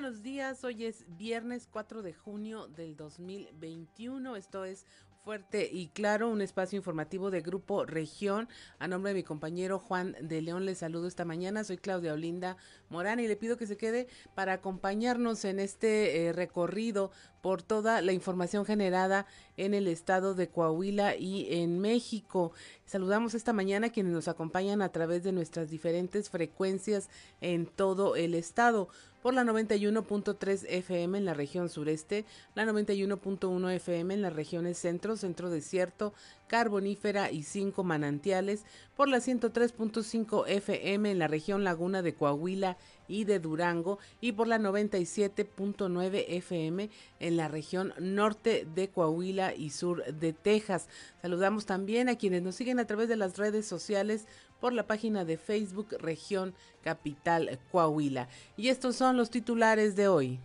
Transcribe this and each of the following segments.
buenos días, hoy es viernes 4 de junio del 2021, esto es Fuerte y Claro, un espacio informativo de Grupo Región. A nombre de mi compañero Juan de León, les saludo esta mañana. Soy Claudia Olinda Morán y le pido que se quede para acompañarnos en este eh, recorrido por toda la información generada en el estado de Coahuila y en México. Saludamos esta mañana a quienes nos acompañan a través de nuestras diferentes frecuencias en todo el estado por la 91.3 FM en la región sureste, la 91.1 FM en las regiones centro, centro desierto, carbonífera y cinco manantiales, por la 103.5 FM en la región laguna de Coahuila y de Durango y por la 97.9 FM en la región norte de Coahuila y sur de Texas. Saludamos también a quienes nos siguen a través de las redes sociales por la página de Facebook Región Capital Coahuila. Y estos son los titulares de hoy.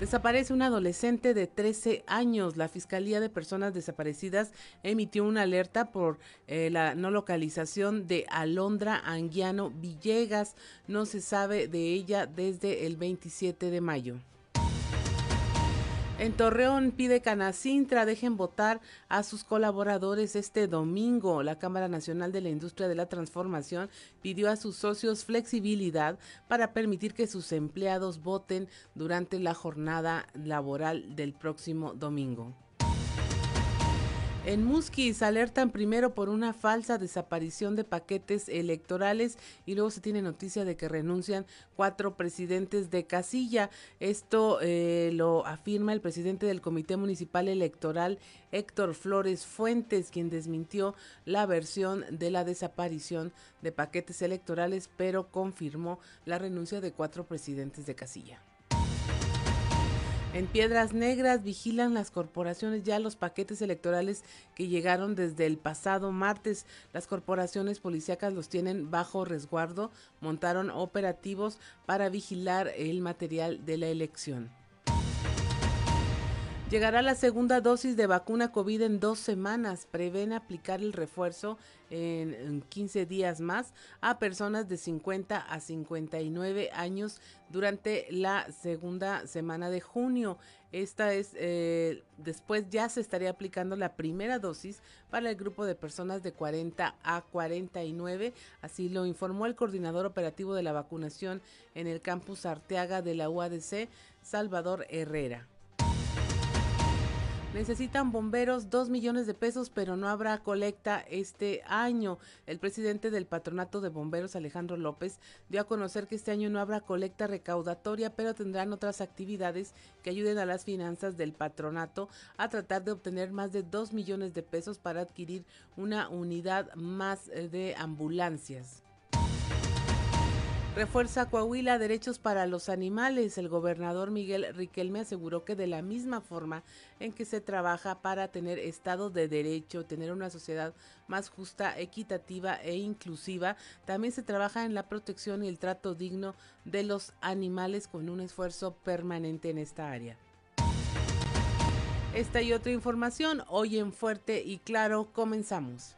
Desaparece un adolescente de 13 años. La Fiscalía de Personas Desaparecidas emitió una alerta por eh, la no localización de Alondra Anguiano Villegas. No se sabe de ella desde el 27 de mayo. En Torreón pide Canacintra dejen votar a sus colaboradores este domingo. La Cámara Nacional de la Industria de la Transformación pidió a sus socios flexibilidad para permitir que sus empleados voten durante la jornada laboral del próximo domingo. En Musquis alertan primero por una falsa desaparición de paquetes electorales y luego se tiene noticia de que renuncian cuatro presidentes de casilla. Esto eh, lo afirma el presidente del Comité Municipal Electoral, Héctor Flores Fuentes, quien desmintió la versión de la desaparición de paquetes electorales, pero confirmó la renuncia de cuatro presidentes de casilla. En Piedras Negras vigilan las corporaciones ya los paquetes electorales que llegaron desde el pasado martes. Las corporaciones policíacas los tienen bajo resguardo, montaron operativos para vigilar el material de la elección. Llegará la segunda dosis de vacuna COVID en dos semanas. Prevén aplicar el refuerzo en, 15 días más a personas de 50 a 59 años durante la segunda semana de junio. Esta es, eh, después ya se estaría aplicando la primera dosis para el grupo de personas de 40 a 49. Así lo informó el coordinador operativo de la vacunación en el campus Arteaga de la UADC, Salvador Herrera. Necesitan bomberos dos millones de pesos, pero no habrá colecta este año. El presidente del Patronato de Bomberos, Alejandro López, dio a conocer que este año no habrá colecta recaudatoria, pero tendrán otras actividades que ayuden a las finanzas del patronato a tratar de obtener más de dos millones de pesos para adquirir una unidad más eh, de ambulancias. Refuerza Coahuila derechos para los animales. El gobernador Miguel Riquelme aseguró que de la misma forma en que se trabaja para tener Estado de Derecho, tener una sociedad más justa, equitativa e inclusiva, también se trabaja en la protección y el trato digno de los animales con un esfuerzo permanente en esta área. Esta y otra información hoy en Fuerte y Claro comenzamos.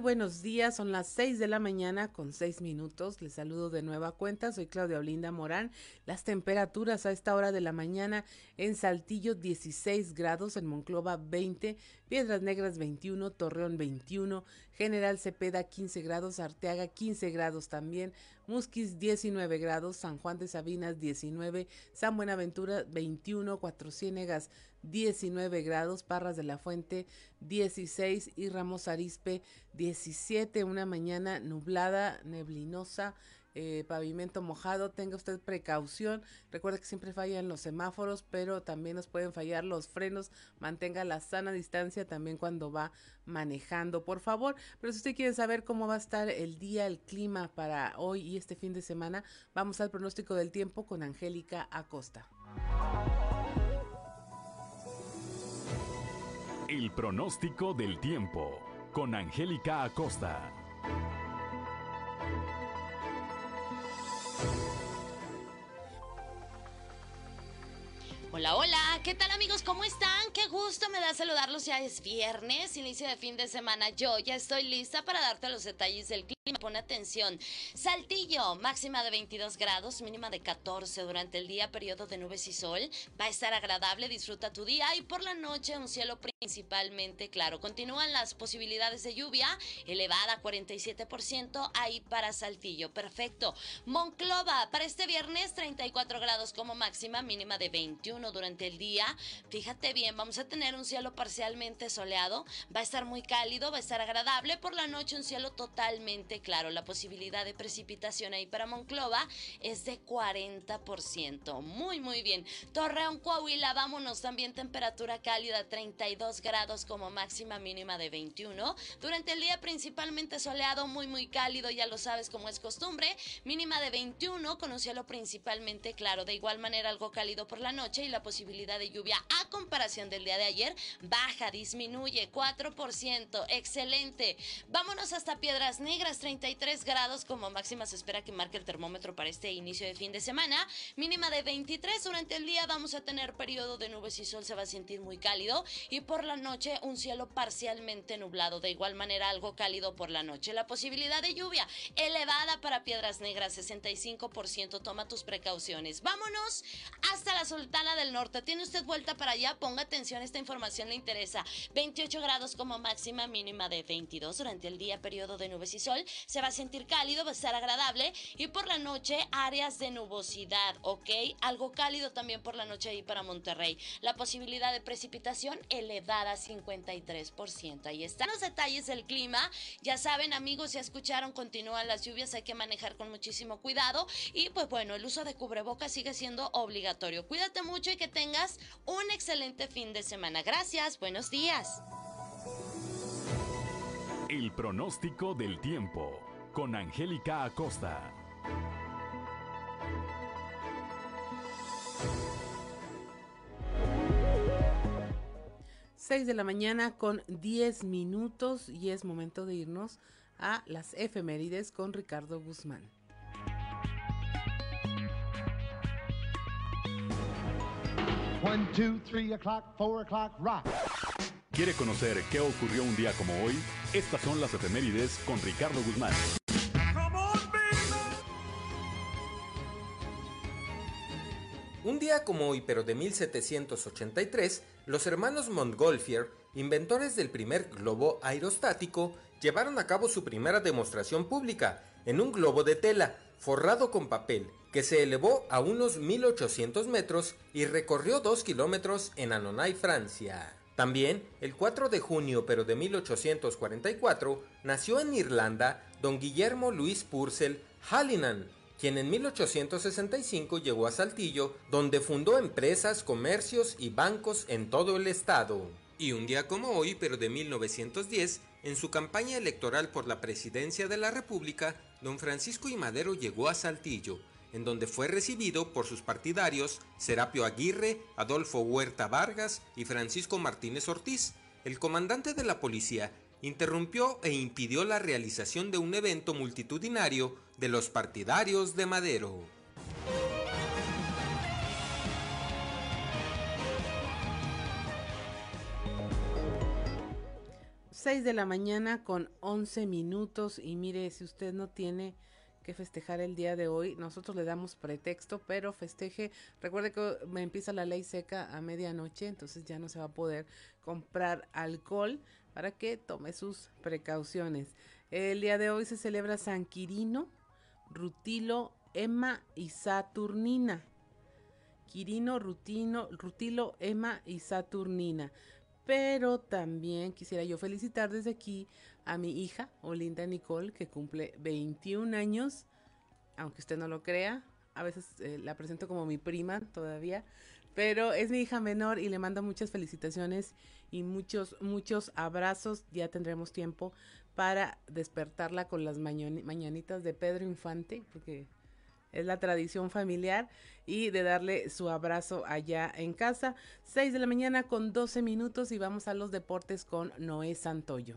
Buenos días, son las 6 de la mañana con 6 minutos. Les saludo de nueva cuenta, soy Claudia Olinda Morán. Las temperaturas a esta hora de la mañana en Saltillo 16 grados, en Monclova 20, Piedras Negras 21, Torreón 21, General Cepeda 15 grados, Arteaga 15 grados también, Musquis 19 grados, San Juan de Sabinas 19, San Buenaventura 21, Cuatro Ciénegas 19 grados, Parras de la Fuente 16 y Ramos Arispe 17, una mañana nublada, neblinosa eh, pavimento mojado, tenga usted precaución. Recuerde que siempre fallan los semáforos, pero también nos pueden fallar los frenos. Mantenga la sana distancia también cuando va manejando, por favor. Pero si usted quiere saber cómo va a estar el día, el clima para hoy y este fin de semana, vamos al pronóstico del tiempo con Angélica Acosta. El pronóstico del tiempo con Angélica Acosta. Hola, hola, ¿qué tal amigos? ¿Cómo están? Qué gusto me da saludarlos. Ya es viernes, inicio de fin de semana. Yo ya estoy lista para darte los detalles del clima. Pon atención. Saltillo, máxima de 22 grados, mínima de 14 durante el día, periodo de nubes y sol. Va a estar agradable, disfruta tu día y por la noche un cielo principalmente claro. Continúan las posibilidades de lluvia, elevada 47% ahí para Saltillo. Perfecto. Monclova, para este viernes 34 grados como máxima, mínima de 21 durante el día. Fíjate bien, vamos a tener un cielo parcialmente soleado, va a estar muy cálido, va a estar agradable. Por la noche un cielo totalmente claro. La posibilidad de precipitación ahí para Monclova es de 40%. Muy, muy bien. Torreón, Coahuila, vámonos. También temperatura cálida, 32 grados como máxima mínima de 21. Durante el día principalmente soleado, muy, muy cálido, ya lo sabes como es costumbre. Mínima de 21 con un cielo principalmente claro. De igual manera algo cálido por la noche y la posibilidad de lluvia a comparación del día de ayer baja, disminuye 4%. Excelente. Vámonos hasta Piedras Negras, 33 grados como máxima se espera que marque el termómetro para este inicio de fin de semana. Mínima de 23 durante el día vamos a tener periodo de nubes y sol, se va a sentir muy cálido y por la noche un cielo parcialmente nublado. De igual manera algo cálido por la noche. La posibilidad de lluvia elevada para Piedras Negras, 65%. Toma tus precauciones. Vámonos hasta la Sultana del Norte. ¿Tiene usted vuelta para allá? Ponga atención, esta información le interesa. 28 grados como máxima, mínima de 22 durante el día, periodo de nubes y sol. Se va a sentir cálido, va a estar agradable. Y por la noche, áreas de nubosidad, ¿ok? Algo cálido también por la noche ahí para Monterrey. La posibilidad de precipitación elevada, 53%. Ahí están los detalles del clima. Ya saben, amigos, ya escucharon, continúan las lluvias, hay que manejar con muchísimo cuidado. Y pues bueno, el uso de cubrebocas sigue siendo obligatorio. Cuídate mucho y que tengas un excelente fin de semana. Gracias, buenos días. El pronóstico del tiempo con Angélica Acosta. Seis de la mañana con 10 minutos y es momento de irnos a las efemérides con Ricardo Guzmán. One, two, three o'clock, four o'clock, rock. ¿Quiere conocer qué ocurrió un día como hoy? Estas son las efemérides con Ricardo Guzmán. Un día como hoy, pero de 1783, los hermanos Montgolfier, inventores del primer globo aerostático, llevaron a cabo su primera demostración pública en un globo de tela forrado con papel que se elevó a unos 1800 metros y recorrió 2 kilómetros en Annonay, Francia. También, el 4 de junio pero de 1844, nació en Irlanda don Guillermo Luis Purcell Hallinan, quien en 1865 llegó a Saltillo, donde fundó empresas, comercios y bancos en todo el estado. Y un día como hoy, pero de 1910, en su campaña electoral por la presidencia de la República, don Francisco I. Madero llegó a Saltillo, en donde fue recibido por sus partidarios Serapio Aguirre, Adolfo Huerta Vargas y Francisco Martínez Ortiz. El comandante de la policía interrumpió e impidió la realización de un evento multitudinario de los partidarios de Madero. 6 de la mañana con 11 minutos y mire, si usted no tiene que festejar el día de hoy. Nosotros le damos pretexto, pero festeje. Recuerde que me empieza la ley seca a medianoche, entonces ya no se va a poder comprar alcohol para que tome sus precauciones. El día de hoy se celebra San Quirino, Rutilo, Emma y Saturnina. Quirino, Rutino, Rutilo, Emma y Saturnina. Pero también quisiera yo felicitar desde aquí a mi hija, Olinda Nicole, que cumple 21 años aunque usted no lo crea, a veces eh, la presento como mi prima todavía, pero es mi hija menor y le mando muchas felicitaciones y muchos, muchos abrazos. Ya tendremos tiempo para despertarla con las mañanitas de Pedro Infante, porque es la tradición familiar, y de darle su abrazo allá en casa. 6 de la mañana con 12 minutos y vamos a los deportes con Noé Santoyo.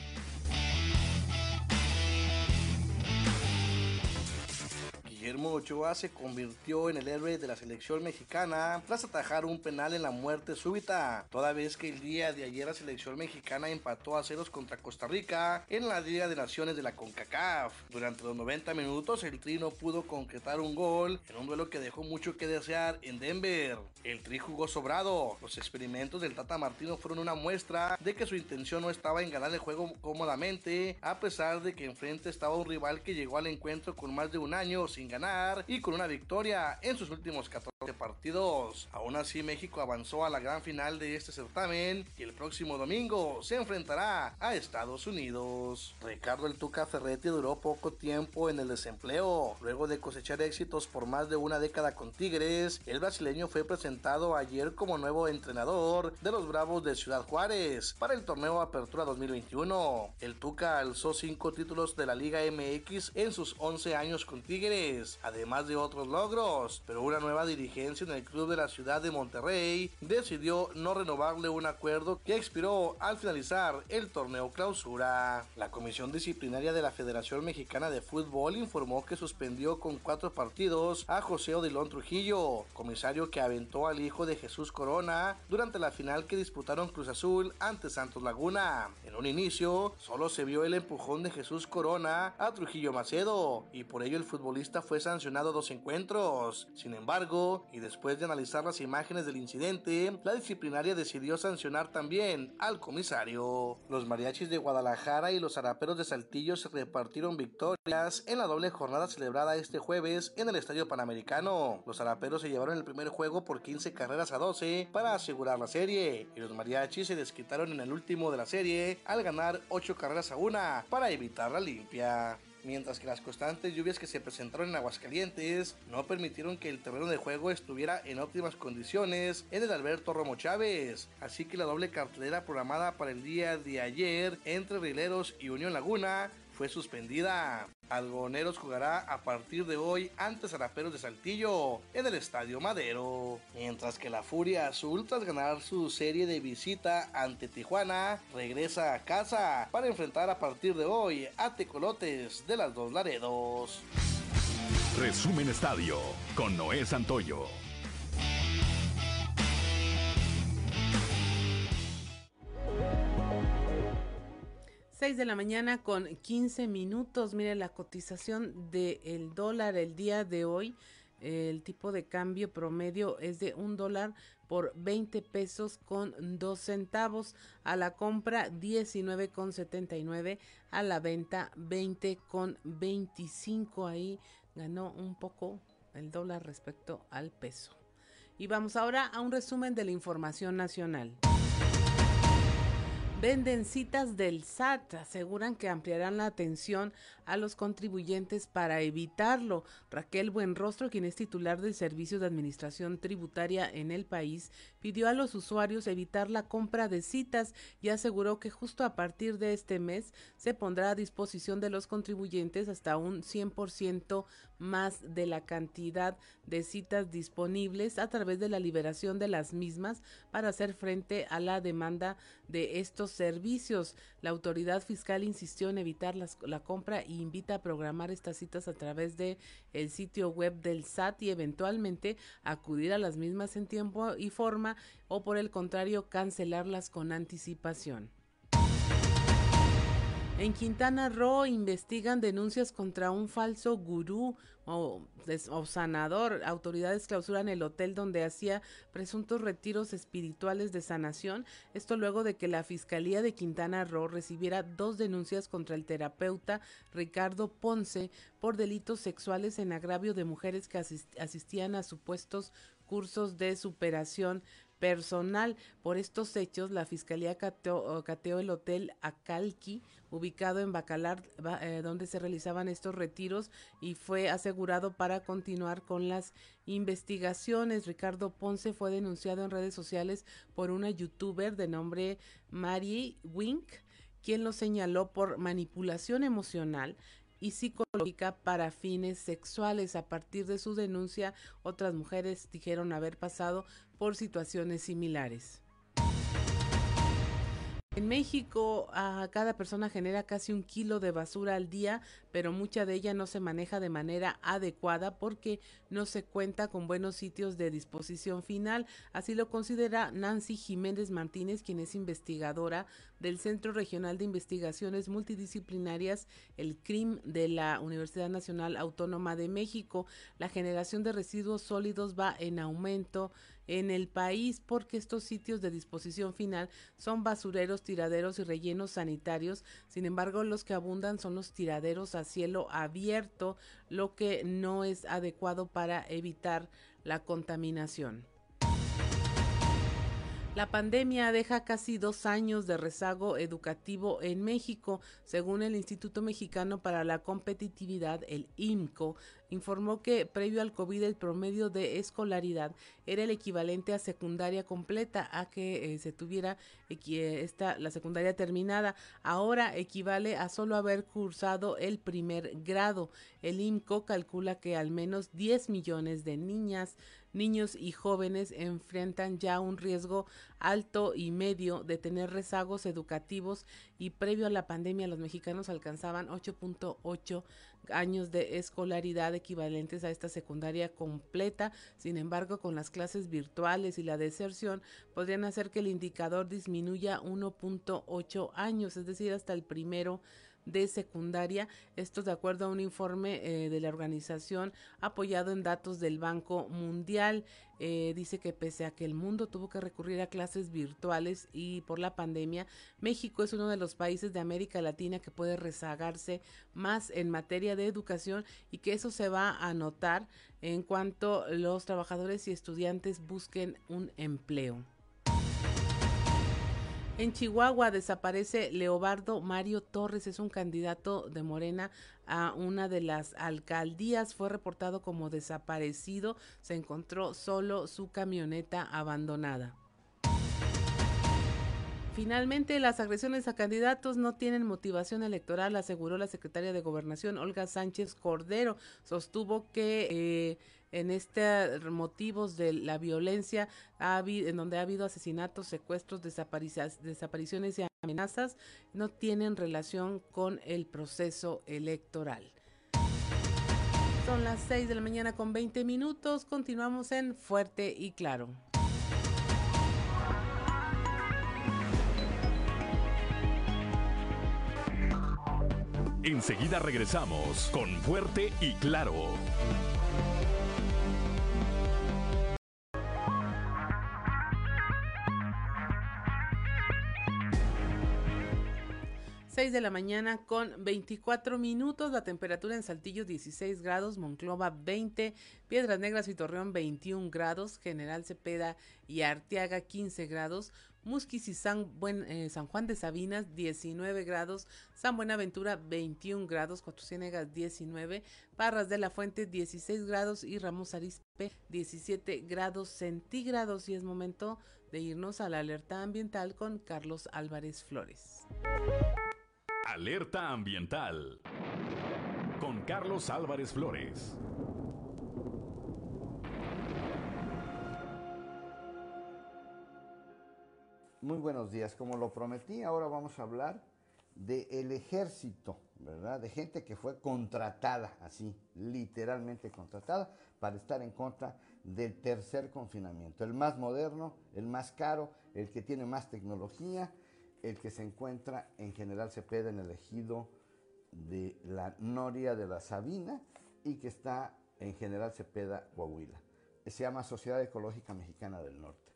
Guillermo Ochoa se convirtió en el héroe de la selección mexicana tras atajar un penal en la muerte súbita, toda vez que el día de ayer la selección mexicana empató a ceros contra Costa Rica en la Liga de Naciones de la CONCACAF. Durante los 90 minutos el Tri no pudo concretar un gol en un duelo que dejó mucho que desear en Denver. El Tri jugó sobrado. Los experimentos del Tata Martino fueron una muestra de que su intención no estaba en ganar el juego cómodamente, a pesar de que enfrente estaba un rival que llegó al encuentro con más de un año sin ganar y con una victoria en sus últimos 14 partidos. Aún así, México avanzó a la gran final de este certamen y el próximo domingo se enfrentará a Estados Unidos. Ricardo El Tuca Ferretti duró poco tiempo en el desempleo. Luego de cosechar éxitos por más de una década con Tigres, el brasileño fue presentado ayer como nuevo entrenador de los Bravos de Ciudad Juárez para el torneo Apertura 2021. El Tuca alzó cinco títulos de la Liga MX en sus 11 años con Tigres además de otros logros, pero una nueva dirigencia en el club de la ciudad de Monterrey decidió no renovarle un acuerdo que expiró al finalizar el torneo clausura. La Comisión Disciplinaria de la Federación Mexicana de Fútbol informó que suspendió con cuatro partidos a José Odilón Trujillo, comisario que aventó al hijo de Jesús Corona durante la final que disputaron Cruz Azul ante Santos Laguna. En un inicio, solo se vio el empujón de Jesús Corona a Trujillo Macedo y por ello el futbolista fue sancionado dos encuentros. Sin embargo, y después de analizar las imágenes del incidente, la disciplinaria decidió sancionar también al comisario. Los mariachis de Guadalajara y los araperos de Saltillo se repartieron victorias en la doble jornada celebrada este jueves en el Estadio Panamericano. Los araperos se llevaron el primer juego por 15 carreras a 12 para asegurar la serie, y los mariachis se desquitaron en el último de la serie al ganar 8 carreras a 1 para evitar la limpia mientras que las constantes lluvias que se presentaron en Aguascalientes no permitieron que el terreno de juego estuviera en óptimas condiciones en el Alberto Romo Chávez, así que la doble cartelera programada para el día de ayer entre Rileros y Unión Laguna fue suspendida. Algoneros jugará a partir de hoy ante Zaraperos de Saltillo en el Estadio Madero. Mientras que la Furia Azul, tras ganar su serie de visita ante Tijuana, regresa a casa para enfrentar a partir de hoy a Tecolotes de las Dos Laredos. Resumen Estadio con Noé Santoyo. 6 de la mañana con 15 minutos. Mire la cotización del dólar el día de hoy. El tipo de cambio promedio es de un dólar por 20 pesos con 2 centavos. A la compra 19 con 79. A la venta 20 con 25. Ahí ganó un poco el dólar respecto al peso. Y vamos ahora a un resumen de la información nacional. Venden citas del SAT, aseguran que ampliarán la atención a los contribuyentes para evitarlo. Raquel Buenrostro, quien es titular del Servicio de Administración Tributaria en el país, pidió a los usuarios evitar la compra de citas y aseguró que justo a partir de este mes se pondrá a disposición de los contribuyentes hasta un 100% más de la cantidad de citas disponibles a través de la liberación de las mismas para hacer frente a la demanda de estos servicios. La autoridad fiscal insistió en evitar la compra e invita a programar estas citas a través de el sitio web del SAT y eventualmente acudir a las mismas en tiempo y forma o por el contrario cancelarlas con anticipación. En Quintana Roo investigan denuncias contra un falso gurú o, sanador. Autoridades clausuran el hotel donde hacía presuntos retiros espirituales de sanación. Esto luego de que la Fiscalía de Quintana Roo recibiera dos denuncias contra el terapeuta Ricardo Ponce por delitos sexuales en agravio de mujeres que asistían a supuestos cursos de superación personal. Por estos hechos, la Fiscalía cateó, el Hotel Acalqui, ubicado en Bacalar, eh, donde se realizaban estos retiros, y fue asegurado para continuar con las investigaciones. Ricardo Ponce fue denunciado en redes sociales por una youtuber de nombre Mari Wink, quien lo señaló por manipulación emocional y psicológica para fines sexuales. A partir de su denuncia, otras mujeres dijeron haber pasado por situaciones similares. En México, a cada persona genera casi un kilo de basura al día, pero mucha de ella no se maneja de manera adecuada porque no se cuenta con buenos sitios de disposición final. Así lo considera Nancy Jiménez Martínez, quien es investigadora del Centro Regional de Investigaciones Multidisciplinarias, el CRIM de la Universidad Nacional Autónoma de México. La generación de residuos sólidos va en aumento en el país porque estos sitios de disposición final son basureros, tiraderos y rellenos sanitarios. Sin embargo, los que abundan son los tiraderos a cielo abierto, lo que no es adecuado para evitar la contaminación. La pandemia deja casi dos años de rezago educativo en México, según el Instituto Mexicano para la Competitividad, el IMCO informó que previo al COVID el promedio de escolaridad era el equivalente a secundaria completa, a que eh, se tuviera eh, esta, la secundaria terminada. Ahora equivale a solo haber cursado el primer grado. El IMCO calcula que al menos 10 millones de niñas, niños y jóvenes enfrentan ya un riesgo alto y medio de tener rezagos educativos y previo a la pandemia los mexicanos alcanzaban 8.8 años de escolaridad equivalentes a esta secundaria completa. Sin embargo, con las clases virtuales y la deserción podrían hacer que el indicador disminuya 1.8 años, es decir, hasta el primero secundaria. Esto de acuerdo a un informe eh, de la organización apoyado en datos del Banco Mundial. Eh, dice que pese a que el mundo tuvo que recurrir a clases virtuales y por la pandemia, México es uno de los países de América Latina que puede rezagarse más en materia de educación y que eso se va a notar en cuanto los trabajadores y estudiantes busquen un empleo. En Chihuahua desaparece Leobardo Mario Torres, es un candidato de Morena a una de las alcaldías, fue reportado como desaparecido, se encontró solo su camioneta abandonada. Finalmente, las agresiones a candidatos no tienen motivación electoral, aseguró la secretaria de Gobernación, Olga Sánchez Cordero. Sostuvo que eh, en estos motivos de la violencia, en donde ha habido asesinatos, secuestros, desapariciones y amenazas, no tienen relación con el proceso electoral. Son las 6 de la mañana con 20 minutos. Continuamos en Fuerte y Claro. Enseguida regresamos con Fuerte y Claro. 6 de la mañana con 24 minutos, la temperatura en Saltillo 16 grados, Monclova 20, Piedras Negras y Torreón 21 grados, General Cepeda y Arteaga 15 grados, Musquis y San, eh, Juan de Sabinas 19 grados, San Buenaventura 21 grados, Cuatro Ciénegas 19, Parras de la Fuente 16 grados y Ramos Arispe 17 grados centígrados y es momento de irnos a la alerta ambiental con Carlos Álvarez Flores. Alerta ambiental con Carlos Álvarez Flores. Muy buenos días, como lo prometí, ahora vamos a hablar del ejército, ¿verdad? De gente que fue contratada, así, literalmente contratada, para estar en contra del tercer confinamiento, el más moderno, el más caro, el que tiene más tecnología, el que se encuentra en General Cepeda en el ejido de la Noria de la Sabina y que está en General Cepeda, Coahuila. Se llama Sociedad Ecológica Mexicana del Norte.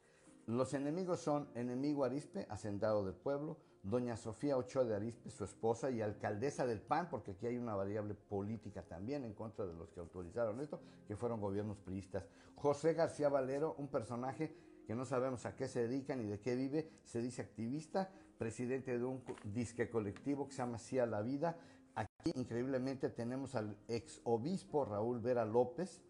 Los enemigos son enemigo Arispe, hacendado del pueblo, doña Sofía Ochoa de Arispe, su esposa y alcaldesa del PAN, porque aquí hay una variable política también en contra de los que autorizaron esto, que fueron gobiernos priistas. José García Valero, un personaje que no sabemos a qué se dedica ni de qué vive, se dice activista, presidente de un disque colectivo que se llama Cia la Vida. Aquí, increíblemente, tenemos al ex obispo Raúl Vera López,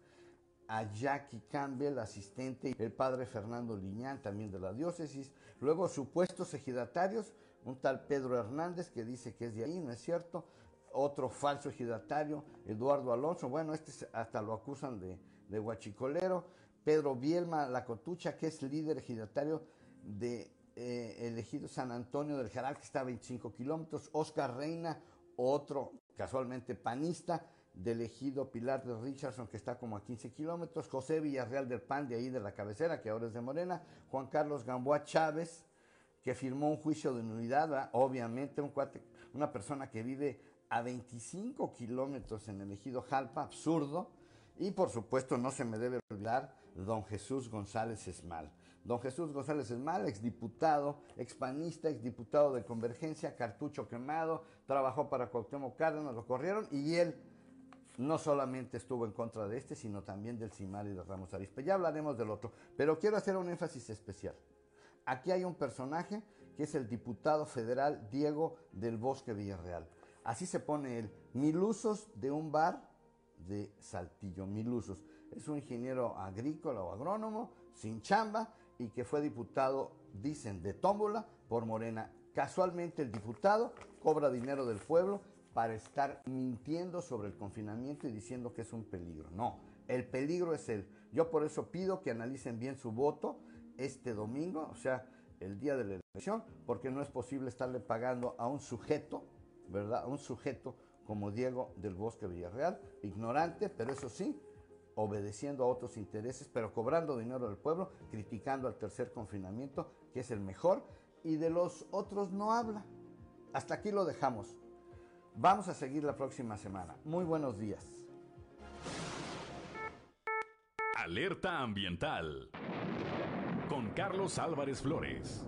a Jackie Campbell, asistente, el padre Fernando Liñán, también de la diócesis. Luego, supuestos ejidatarios, un tal Pedro Hernández que dice que es de ahí, no es cierto. Otro falso ejidatario, Eduardo Alonso, bueno, este hasta lo acusan de, de guachicolero. Pedro Bielma La Cotucha, que es líder ejidatario de eh, elegido San Antonio del Jaral, que está a 25 kilómetros. Oscar Reina, otro casualmente panista, del ejido Pilar de Richardson, que está como a 15 kilómetros. José Villarreal del PAN, de ahí de la cabecera, que ahora es de Morena. Juan Carlos Gamboa Chávez, que firmó un juicio de nulidad, obviamente un cuate, una persona que vive a 25 kilómetros en el ejido Jalpa, absurdo. Y por supuesto no se me debe olvidar don Jesús González Esmal. Don Jesús González Esmal, exdiputado, expanista, exdiputado de Convergencia, cartucho quemado, trabajó para Cuauhtémoc Cárdenas, lo corrieron y él no solamente estuvo en contra de este, sino también del CIMAR y de Ramos Arispe. Ya hablaremos del otro, pero quiero hacer un énfasis especial. Aquí hay un personaje que es el diputado federal Diego del Bosque Villarreal. Así se pone él, mil usos de un bar de Saltillo, mil usos es un ingeniero agrícola o agrónomo sin chamba y que fue diputado, dicen, de tómbola por Morena. Casualmente el diputado cobra dinero del pueblo para estar mintiendo sobre el confinamiento y diciendo que es un peligro. No, el peligro es él. Yo por eso pido que analicen bien su voto este domingo, o sea, el día de la elección, porque no es posible estarle pagando a un sujeto, ¿verdad? A un sujeto como Diego del Bosque Villarreal, ignorante, pero eso sí, obedeciendo a otros intereses, pero cobrando dinero del pueblo, criticando al tercer confinamiento, que es el mejor, y de los otros no habla. Hasta aquí lo dejamos. Vamos a seguir la próxima semana. Muy buenos días. Alerta ambiental con Carlos Álvarez Flores.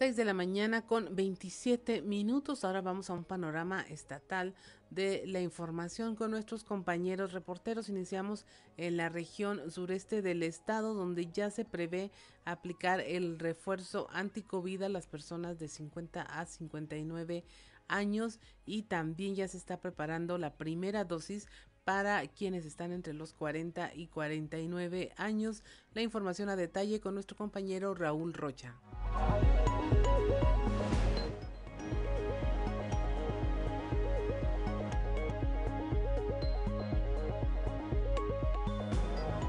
6 de la mañana con 27 minutos. Ahora vamos a un panorama estatal de la información con nuestros compañeros reporteros. Iniciamos en la región sureste del estado, donde ya se prevé aplicar el refuerzo anti-COVID a las personas de 50 a 59 años y también ya se está preparando la primera dosis para quienes están entre los 40 y 49 años. La información a detalle con nuestro compañero Raúl Rocha.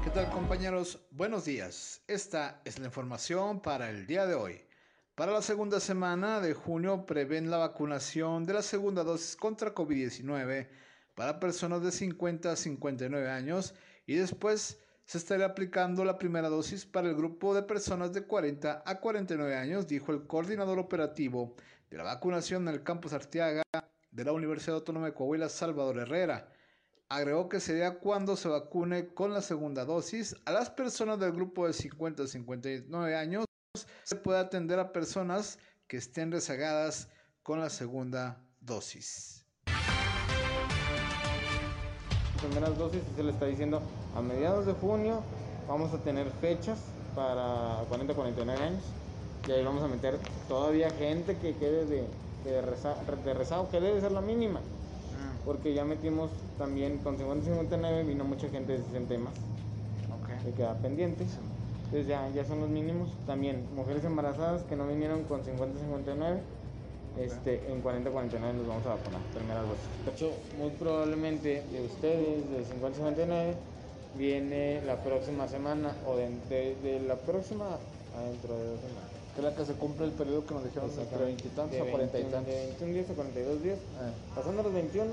¿Qué tal compañeros? Buenos días. Esta es la información para el día de hoy. Para la segunda semana de junio prevén la vacunación de la segunda dosis contra COVID-19 para personas de 50 a 59 años y después se estará aplicando la primera dosis para el grupo de personas de 40 a 49 años, dijo el coordinador operativo de la vacunación en el campus Arteaga de la Universidad Autónoma de Coahuila, Salvador Herrera. Agregó que sería cuando se vacune con la segunda dosis a las personas del grupo de 50 a 59 años. Se puede atender a personas que estén rezagadas con la segunda dosis. Primeras dosis se le está diciendo a mediados de junio vamos a tener fechas para 40 49 años y ahí vamos a meter todavía gente que quede de, de, de rezago, que debe ser la mínima porque ya metimos también con 50-59 vino mucha gente de 60 más. Okay. Que queda pendiente. Entonces ya, ya son los mínimos. También mujeres embarazadas que no vinieron con 50-59. Este, en 40-49 nos vamos a vacunar, primeras dosis. De hecho, muy probablemente de ustedes, de 50-59, viene la próxima semana o de, de, la próxima dentro de dos semanas. Que es la que se cumple el periodo que nos dijeron entre 20 y tantos a 40 y tantos. De 21 días a 42 días. Eh. Pasando los 21,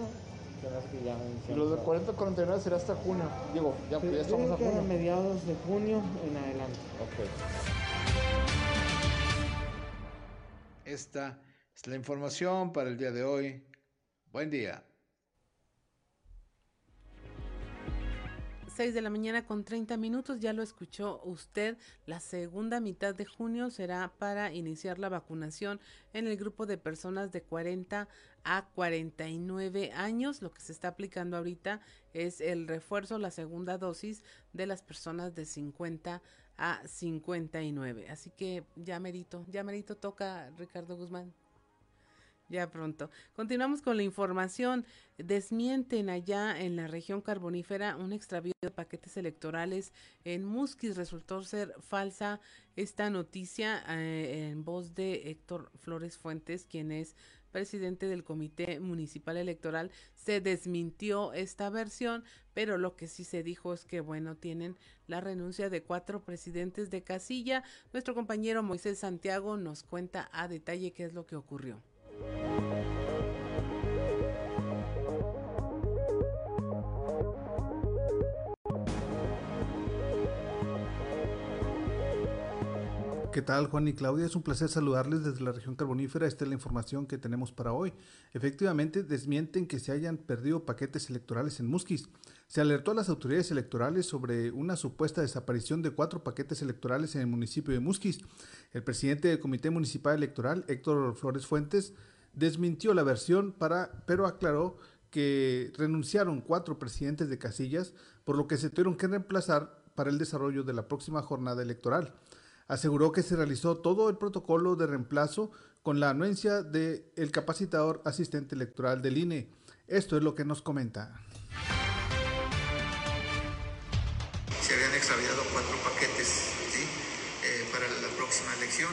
que ya y los de 40 a 49 será hasta junio. Digo, ya, ya estamos a junio. a mediados de junio en adelante. Ok. Esta es la información para el día de hoy. Buen día. 6 de la mañana con 30 minutos, ya lo escuchó usted, la segunda mitad de junio será para iniciar la vacunación en el grupo de personas de 40 a 49 años. Lo que se está aplicando ahorita es el refuerzo, la segunda dosis de las personas de 50 a 59. Así que ya merito, ya merito toca Ricardo Guzmán. Ya pronto. Continuamos con la información. Desmienten allá en la región carbonífera un extravío de paquetes electorales en Musquis. Resultó ser falsa esta noticia eh, en voz de Héctor Flores Fuentes, quien es presidente del Comité Municipal Electoral, se desmintió esta versión, pero lo que sí se dijo es que, bueno, tienen la renuncia de cuatro presidentes de casilla. Nuestro compañero Moisés Santiago nos cuenta a detalle qué es lo que ocurrió. ¿Qué tal Juan y Claudia? Es un placer saludarles desde la región carbonífera. Esta es la información que tenemos para hoy. Efectivamente, desmienten que se hayan perdido paquetes electorales en Musquis. Se alertó a las autoridades electorales sobre una supuesta desaparición de cuatro paquetes electorales en el municipio de Musquis. El presidente del Comité Municipal Electoral, Héctor Flores Fuentes, desmintió la versión, pero aclaró que renunciaron cuatro presidentes de casillas, por lo que se tuvieron que reemplazar para el desarrollo de la próxima jornada electoral. Aseguró que se realizó todo el protocolo de reemplazo con la anuencia del el capacitador asistente electoral del INE. Esto es lo que nos comenta. Habían extraviado cuatro paquetes eh, para la próxima elección,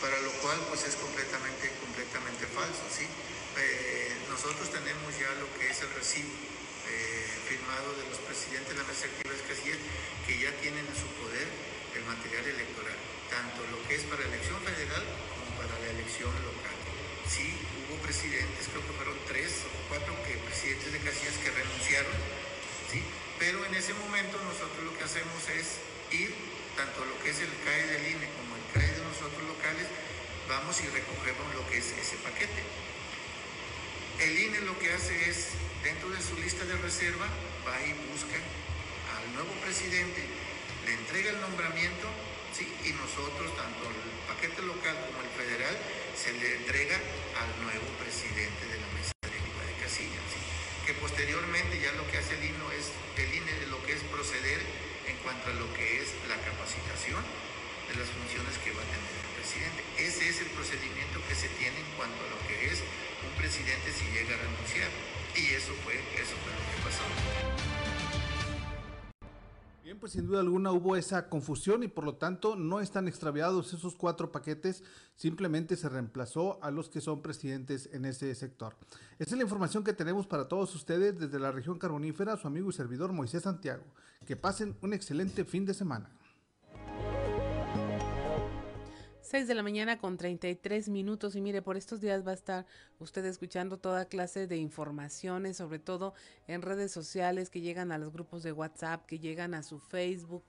para lo cual pues es completamente completamente falso. ¿sí? Eh, nosotros tenemos ya lo que es el recibo eh, firmado de los presidentes de las respectivas casillas que ya tienen en su poder el material electoral, tanto lo que es para la elección federal como para la elección local. Sí, hubo presidentes, creo que fueron tres o cuatro que, presidentes de casillas que renunciaron, ¿sí? Pero en ese momento nosotros lo que hacemos es ir, tanto lo que es el CAE del INE como el CAE de nosotros locales, vamos y recogemos lo que es ese paquete. El INE lo que hace es, dentro de su lista de reserva, va y busca al nuevo presidente, le entrega el nombramiento, ¿sí? y nosotros, tanto el paquete local como el federal, se le entrega al nuevo presidente de la mesa directiva de Casilla. Que posteriormente ya lo que hace el es, el INE lo que es proceder en cuanto a lo que es la capacitación de las funciones que va a tener el presidente. Ese es el procedimiento que se tiene en cuanto a lo que es un presidente si llega a renunciar. Y eso fue, eso fue lo que pasó. Bien, pues sin duda alguna hubo esa confusión y por lo tanto no están extraviados esos cuatro paquetes, simplemente se reemplazó a los que son presidentes en ese sector. Esta es la información que tenemos para todos ustedes desde la región carbonífera, su amigo y servidor Moisés Santiago. Que pasen un excelente fin de semana. 6 de la mañana con 33 minutos y mire, por estos días va a estar usted escuchando toda clase de informaciones, sobre todo en redes sociales que llegan a los grupos de WhatsApp, que llegan a su Facebook.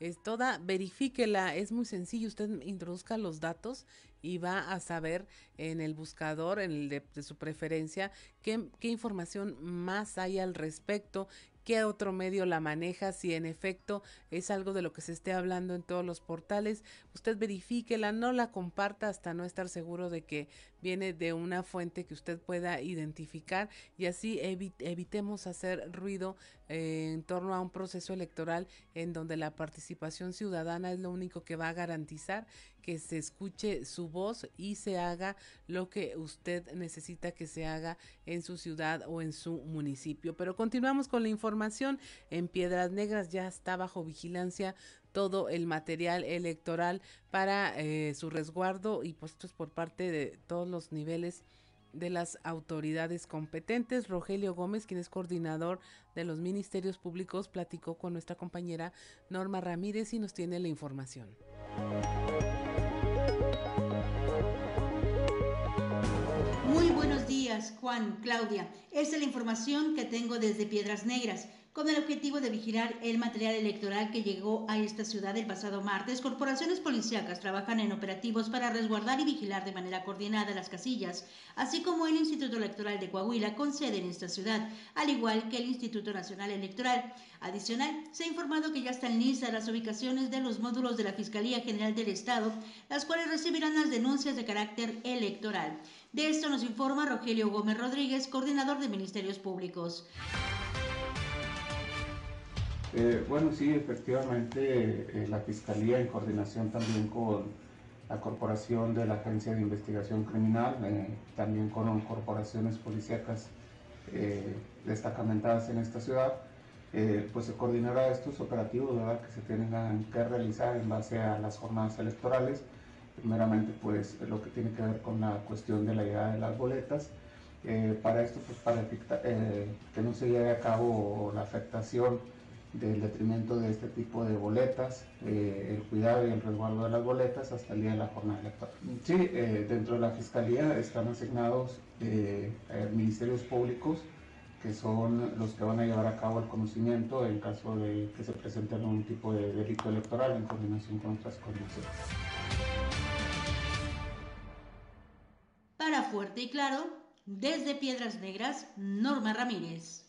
Es toda, verifíquela, es muy sencillo, usted introduzca los datos y va a saber en el buscador, en el de, de su preferencia, qué, qué información más hay al respecto qué otro medio la maneja, si en efecto es algo de lo que se esté hablando en todos los portales, usted verifíquela, no la comparta hasta no estar seguro de que viene de una fuente que usted pueda identificar y así evitemos hacer ruido eh, en torno a un proceso electoral en donde la participación ciudadana es lo único que va a garantizar que se escuche su voz y se haga lo que usted necesita que se haga en su ciudad o en su municipio. Pero continuamos con la información. En Piedras Negras ya está bajo vigilancia todo el material electoral para eh, su resguardo y puestos por parte de todos los niveles de las autoridades competentes. Rogelio Gómez, quien es coordinador de los ministerios públicos, platicó con nuestra compañera Norma Ramírez y nos tiene la información. Muy buenos días, Juan, Claudia. Esta es la información que tengo desde Piedras Negras. Con el objetivo de vigilar el material electoral que llegó a esta ciudad el pasado martes, corporaciones policíacas trabajan en operativos para resguardar y vigilar de manera coordinada las casillas, así como el Instituto Electoral de Coahuila con sede en esta ciudad, al igual que el Instituto Nacional Electoral. Adicional, se ha informado que ya están listas las ubicaciones de los módulos de la Fiscalía General del Estado, las cuales recibirán las denuncias de carácter electoral. De esto nos informa Rogelio Gómez Rodríguez, coordinador de Ministerios Públicos. Eh, bueno, sí, efectivamente, eh, la Fiscalía, en coordinación también con la Corporación de la Agencia de Investigación Criminal, eh, también con corporaciones policíacas destacamentadas en esta ciudad, pues se coordinará estos operativos ¿verdad? que se tengan que realizar en base a las jornadas electorales. Primeramente, pues lo que tiene que ver con la cuestión de la llegada de las boletas. para esto, pues para que no se lleve a cabo la afectación del detrimento de este tipo de boletas, eh, el cuidado y el resguardo de las boletas hasta el día de la jornada electoral. Sí, eh, dentro de la Fiscalía están asignados eh, ministerios públicos que son los que van a llevar a cabo el conocimiento en caso de que se presente algún tipo de delito electoral en coordinación con otras coordinaciones. Para Fuerte y Claro, desde Piedras Negras, Norma Ramírez.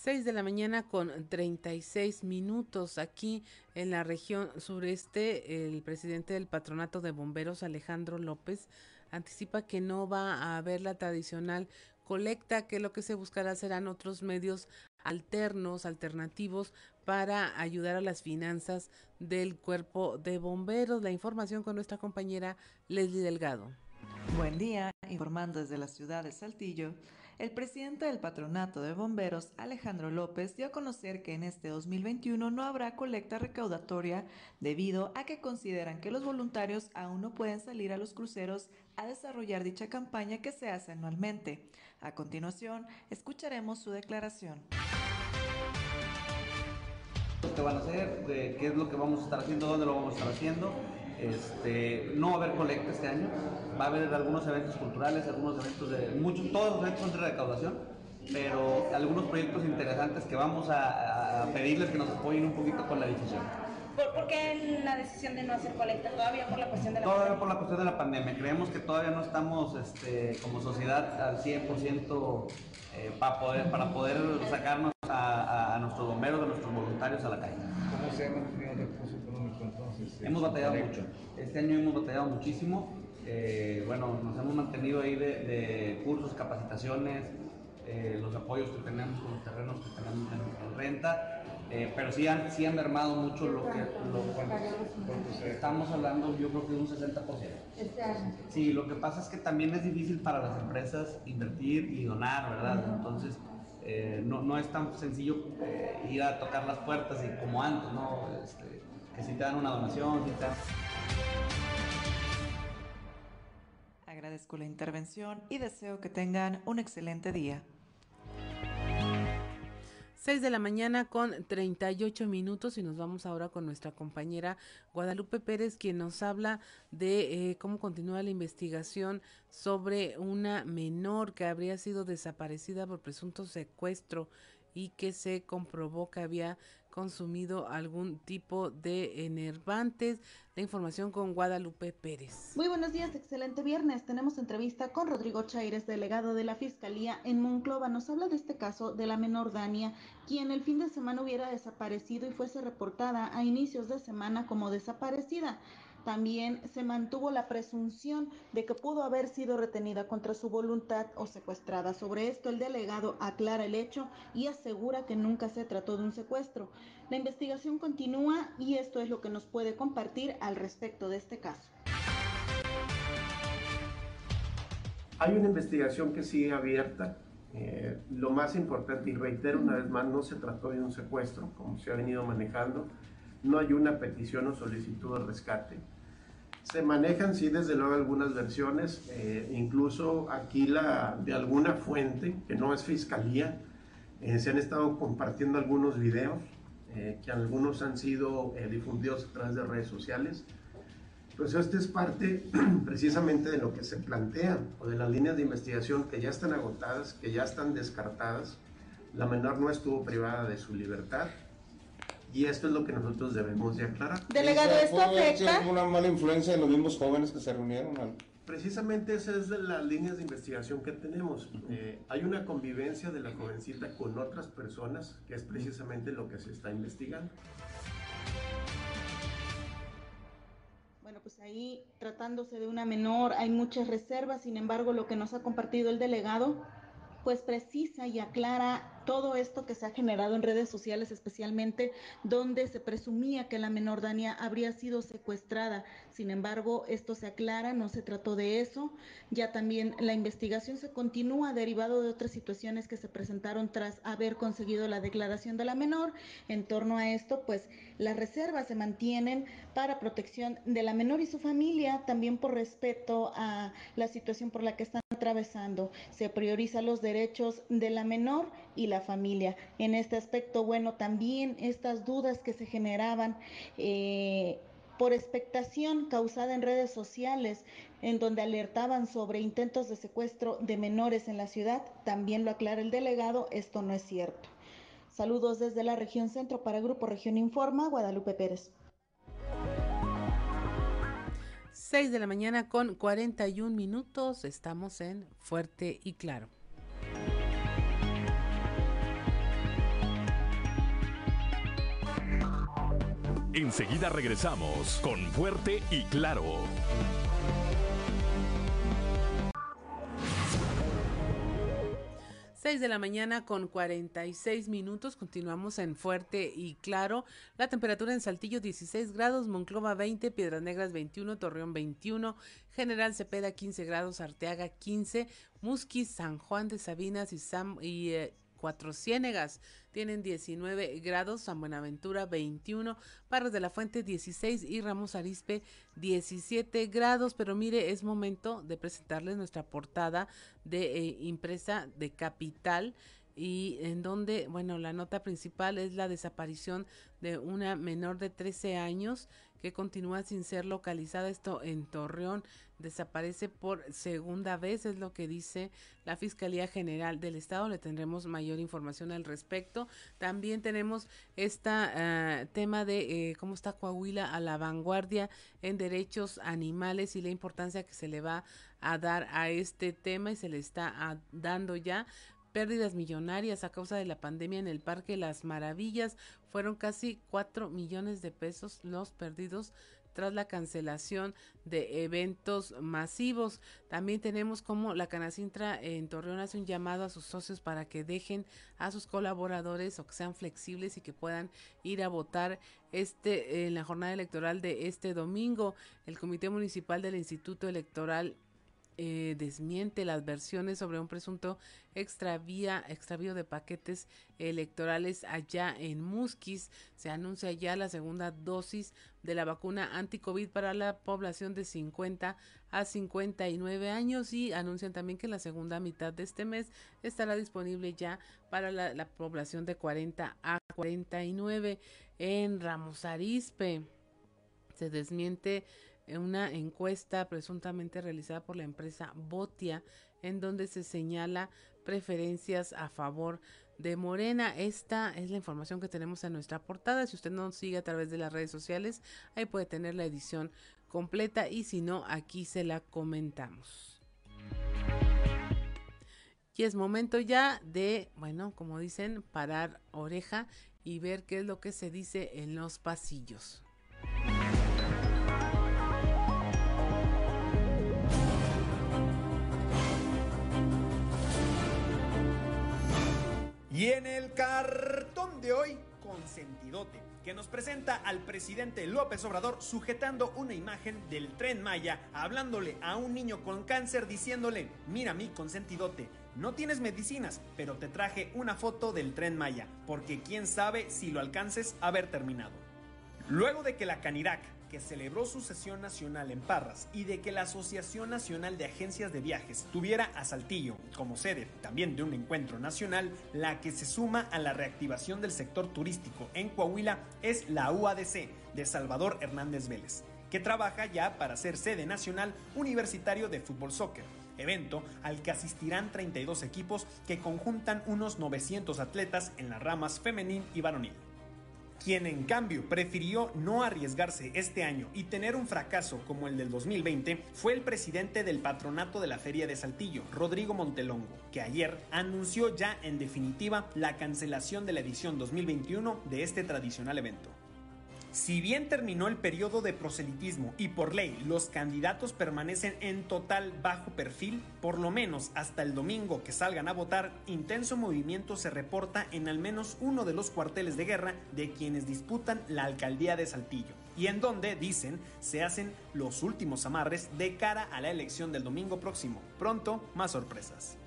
6 de la mañana con 36 minutos aquí en la región sureste. El presidente del patronato de bomberos, Alejandro López, anticipa que no va a haber la tradicional colecta, que lo que se buscará serán otros medios alternos, alternativos para ayudar a las finanzas del cuerpo de bomberos. La información con nuestra compañera Leslie Delgado. Buen día, informando desde la ciudad de Saltillo. El presidente del Patronato de Bomberos, Alejandro López, dio a conocer que en este 2021 no habrá colecta recaudatoria debido a que consideran que los voluntarios aún no pueden salir a los cruceros a desarrollar dicha campaña que se hace anualmente. A continuación, escucharemos su declaración. ¿Qué van a hacer? ¿Qué es lo que vamos a estar haciendo? ¿Dónde lo vamos a estar haciendo? Este, no va a haber colecta este año, va a haber algunos eventos culturales, algunos eventos de, muchos, todos los eventos son de recaudación, pero algunos proyectos interesantes que vamos a, pedirles que nos apoyen un poquito con la difusión. ¿Por, qué la decisión de no hacer colecta? ¿Todavía por la cuestión de la todavía pandemia? por la cuestión de la pandemia. Creemos que todavía no estamos este, como sociedad al 100% eh, para, poder, para poder sacarnos a, a, nuestros bomberos, a nuestros voluntarios a la calle. ¿Cómo se ha mantenido el recurso económico Hemos batallado mucho. Este año hemos batallado muchísimo. Eh, bueno, nos hemos mantenido ahí de, cursos, capacitaciones, eh, los apoyos que tenemos con los terrenos que tenemos en, renta, eh, pero sí han, sí han mermado mucho lo que lo, estamos hablando, yo creo que de un 60%. Este sí, lo que pasa es que también es difícil para las empresas invertir y donar, ¿verdad? Entonces, no, no, es tan sencillo ir a tocar las puertas y como antes, ¿no? Este, que si te dan una donación, si te dan... Agradezco la intervención y deseo que tengan un excelente día. 6 de la mañana con 38 minutos y nos vamos ahora con nuestra compañera Guadalupe Pérez, quien nos habla de eh, cómo continúa la investigación sobre una menor que habría sido desaparecida por presunto secuestro y que se comprobó que había consumido algún tipo de enervantes. La información con Guadalupe Pérez. Muy buenos días, excelente viernes. Tenemos entrevista con Rodrigo Chaires, delegado de la Fiscalía en Monclova. Nos habla de este caso de la menor Dania, quien el fin de semana hubiera desaparecido y fuese reportada a inicios de semana como desaparecida. También se mantuvo la presunción de que pudo haber sido retenida contra su voluntad o secuestrada. Sobre esto, el delegado aclara el hecho y asegura que nunca se trató de un secuestro. La investigación continúa y esto es lo que nos puede compartir al respecto de este caso. Hay una investigación que sigue abierta. Eh, lo más importante, y reitero una vez más, no se trató de un secuestro, como se ha venido manejando. No hay una petición o solicitud de rescate. Se manejan, sí, desde luego algunas versiones, eh, incluso aquí la, de alguna fuente, que no es fiscalía, eh, se han estado compartiendo algunos videos, eh, que algunos han sido difundidos a través de redes sociales. Pues esto es parte precisamente de lo que se plantea o de las líneas de investigación que ya están agotadas, que ya están descartadas. La menor no estuvo privada de su libertad y esto es lo que nosotros debemos de aclarar. Delegado, ¿esto afecta? una mala influencia de los mismos jóvenes que se reunieron? Precisamente esa es de las líneas de investigación que tenemos. Eh, hay una convivencia de la jovencita con otras personas, que es precisamente lo que se está investigando. Bueno, pues ahí tratándose de una menor hay muchas reservas, sin embargo lo que nos ha compartido el delegado pues precisa y aclara todo esto que se ha generado en redes sociales, especialmente donde se presumía que la menor Dania habría sido secuestrada. Sin embargo, esto se aclara, no se trató de eso. Ya también la investigación se continúa derivado de otras situaciones que se presentaron tras haber conseguido la declaración de la menor. En torno a esto, pues las reservas se mantienen para protección de la menor y su familia, también por respeto a la situación por la que están atravesando. Se prioriza los derechos de la menor y la familia. En este aspecto, bueno, también estas dudas que se generaban eh, por expectación causada en redes sociales, en donde alertaban sobre intentos de secuestro de menores en la ciudad, también lo aclara el delegado, esto no es cierto. Saludos desde la región centro para Grupo Región Informa, Guadalupe Pérez. 6 de la mañana con 41 minutos, estamos en Fuerte y Claro. Enseguida regresamos con Fuerte y Claro. De la mañana con 46 minutos. Continuamos en Fuerte y Claro. La temperatura en Saltillo 16 grados, Monclova 20, Piedras Negras 21, Torreón 21, General Cepeda 15 grados, Arteaga 15, Musquis, San Juan de Sabinas y, Sam, y eh, Cuatro Ciénegas tienen 19 grados, San Buenaventura 21, Parras de la Fuente 16 y Ramos Arispe 17 grados. Pero mire, es momento de presentarles nuestra portada de eh, impresa de Capital y en donde, bueno, la nota principal es la desaparición de una menor de 13 años que continúa sin ser localizada. Esto en Torreón desaparece por segunda vez, es lo que dice la Fiscalía General del Estado. Le tendremos mayor información al respecto. También tenemos este tema de eh, cómo está Coahuila a la vanguardia en derechos animales y la importancia que se le va a dar a este tema y se le está ah, dando ya pérdidas millonarias a causa de la pandemia en el Parque Las Maravillas. Fueron casi 4 millones de pesos los perdidos tras la cancelación de eventos masivos. También tenemos como la Canacintra en Torreón hace un llamado a sus socios para que dejen a sus colaboradores o que sean flexibles y que puedan ir a votar este en la jornada electoral de este domingo. El Comité Municipal del Instituto Electoral eh, desmiente las versiones sobre un presunto extravío de paquetes electorales allá en Musquis. Se anuncia ya la segunda dosis de la vacuna anti-COVID para la población de 50 a 59 años y anuncian también que la segunda mitad de este mes estará disponible ya para la, la población de 40 a 49 en Ramos Arispe. Se desmiente una encuesta presuntamente realizada por la empresa Botia, en donde se señala preferencias a favor de Morena. Esta es la información que tenemos en nuestra portada. Si usted nos sigue a través de las redes sociales, ahí puede tener la edición completa y si no, aquí se la comentamos. Y es momento ya de, bueno, como dicen, parar oreja y ver qué es lo que se dice en los pasillos. Y en el cartón de hoy, Consentidote, que nos presenta al presidente López Obrador sujetando una imagen del tren Maya, hablándole a un niño con cáncer diciéndole, mira mi consentidote, no tienes medicinas, pero te traje una foto del tren Maya, porque quién sabe si lo alcances a haber terminado. Luego de que la Canirac que celebró su sesión nacional en Parras y de que la Asociación Nacional de Agencias de Viajes tuviera a Saltillo como sede también de un encuentro nacional, la que se suma a la reactivación del sector turístico en Coahuila es la UADC de Salvador Hernández Vélez que trabaja ya para ser sede nacional universitario de fútbol soccer evento al que asistirán 32 equipos que conjuntan unos 900 atletas en las ramas femenil y varonil. Quien en cambio prefirió no arriesgarse este año y tener un fracaso como el del 2020 fue el presidente del patronato de la Feria de Saltillo, Rodrigo Montelongo, que ayer anunció ya en definitiva la cancelación de la edición 2021 de este tradicional evento. Si bien terminó el periodo de proselitismo y por ley los candidatos permanecen en total bajo perfil, por lo menos hasta el domingo que salgan a votar, intenso movimiento se reporta en al menos uno de los cuarteles de guerra de quienes disputan la alcaldía de Saltillo, y en donde, dicen, se hacen los últimos amarres de cara a la elección del domingo próximo. Pronto, más sorpresas.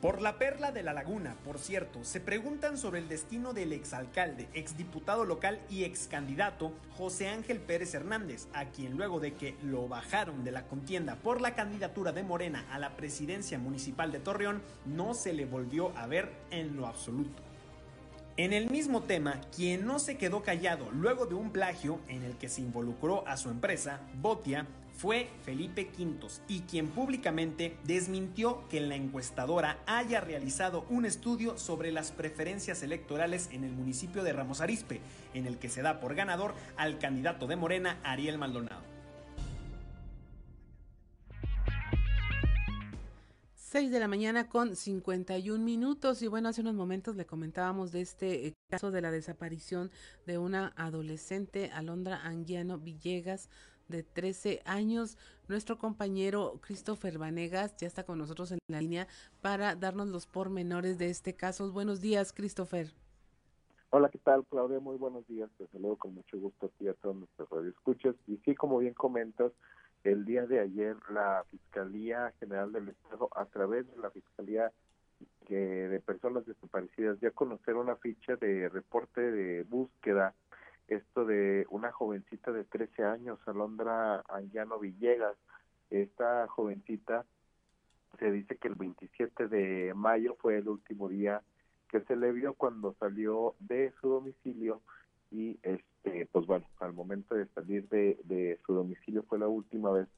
Por la perla de la laguna, por cierto, se preguntan sobre el destino del exalcalde, exdiputado local y excandidato José Ángel Pérez Hernández, a quien luego de que lo bajaron de la contienda por la candidatura de Morena a la presidencia municipal de Torreón, no se le volvió a ver en lo absoluto. En el mismo tema, quien no se quedó callado luego de un plagio en el que se involucró a su empresa, Botia, fue Felipe Quintos y quien públicamente desmintió que la encuestadora haya realizado un estudio sobre las preferencias electorales en el municipio de Ramos Arizpe, en el que se da por ganador al candidato de Morena, Ariel Maldonado. 6 de la mañana con 51 minutos y bueno, hace unos momentos le comentábamos de este eh, caso de la desaparición de una adolescente, Alondra Anguiano Villegas, de 13 años. Nuestro compañero Christopher Vanegas ya está con nosotros en la línea para darnos los pormenores de este caso. Buenos días, Christopher. Hola, ¿qué tal, Claudia? Muy buenos días. Te saludo con mucho gusto a ti a todos nuestros radioescuchas. Y sí, como bien comentas, el día de ayer la Fiscalía General del Estado, a través de la Fiscalía de Personas Desaparecidas, dio a conocer una ficha de reporte de búsqueda esto de una jovencita de 13 años, Alondra Anguiano Villegas. Esta jovencita se dice que el 27 de mayo fue el último día que se le vio cuando salió de su domicilio y este pues bueno al momento de salir de, de su domicilio fue la última vez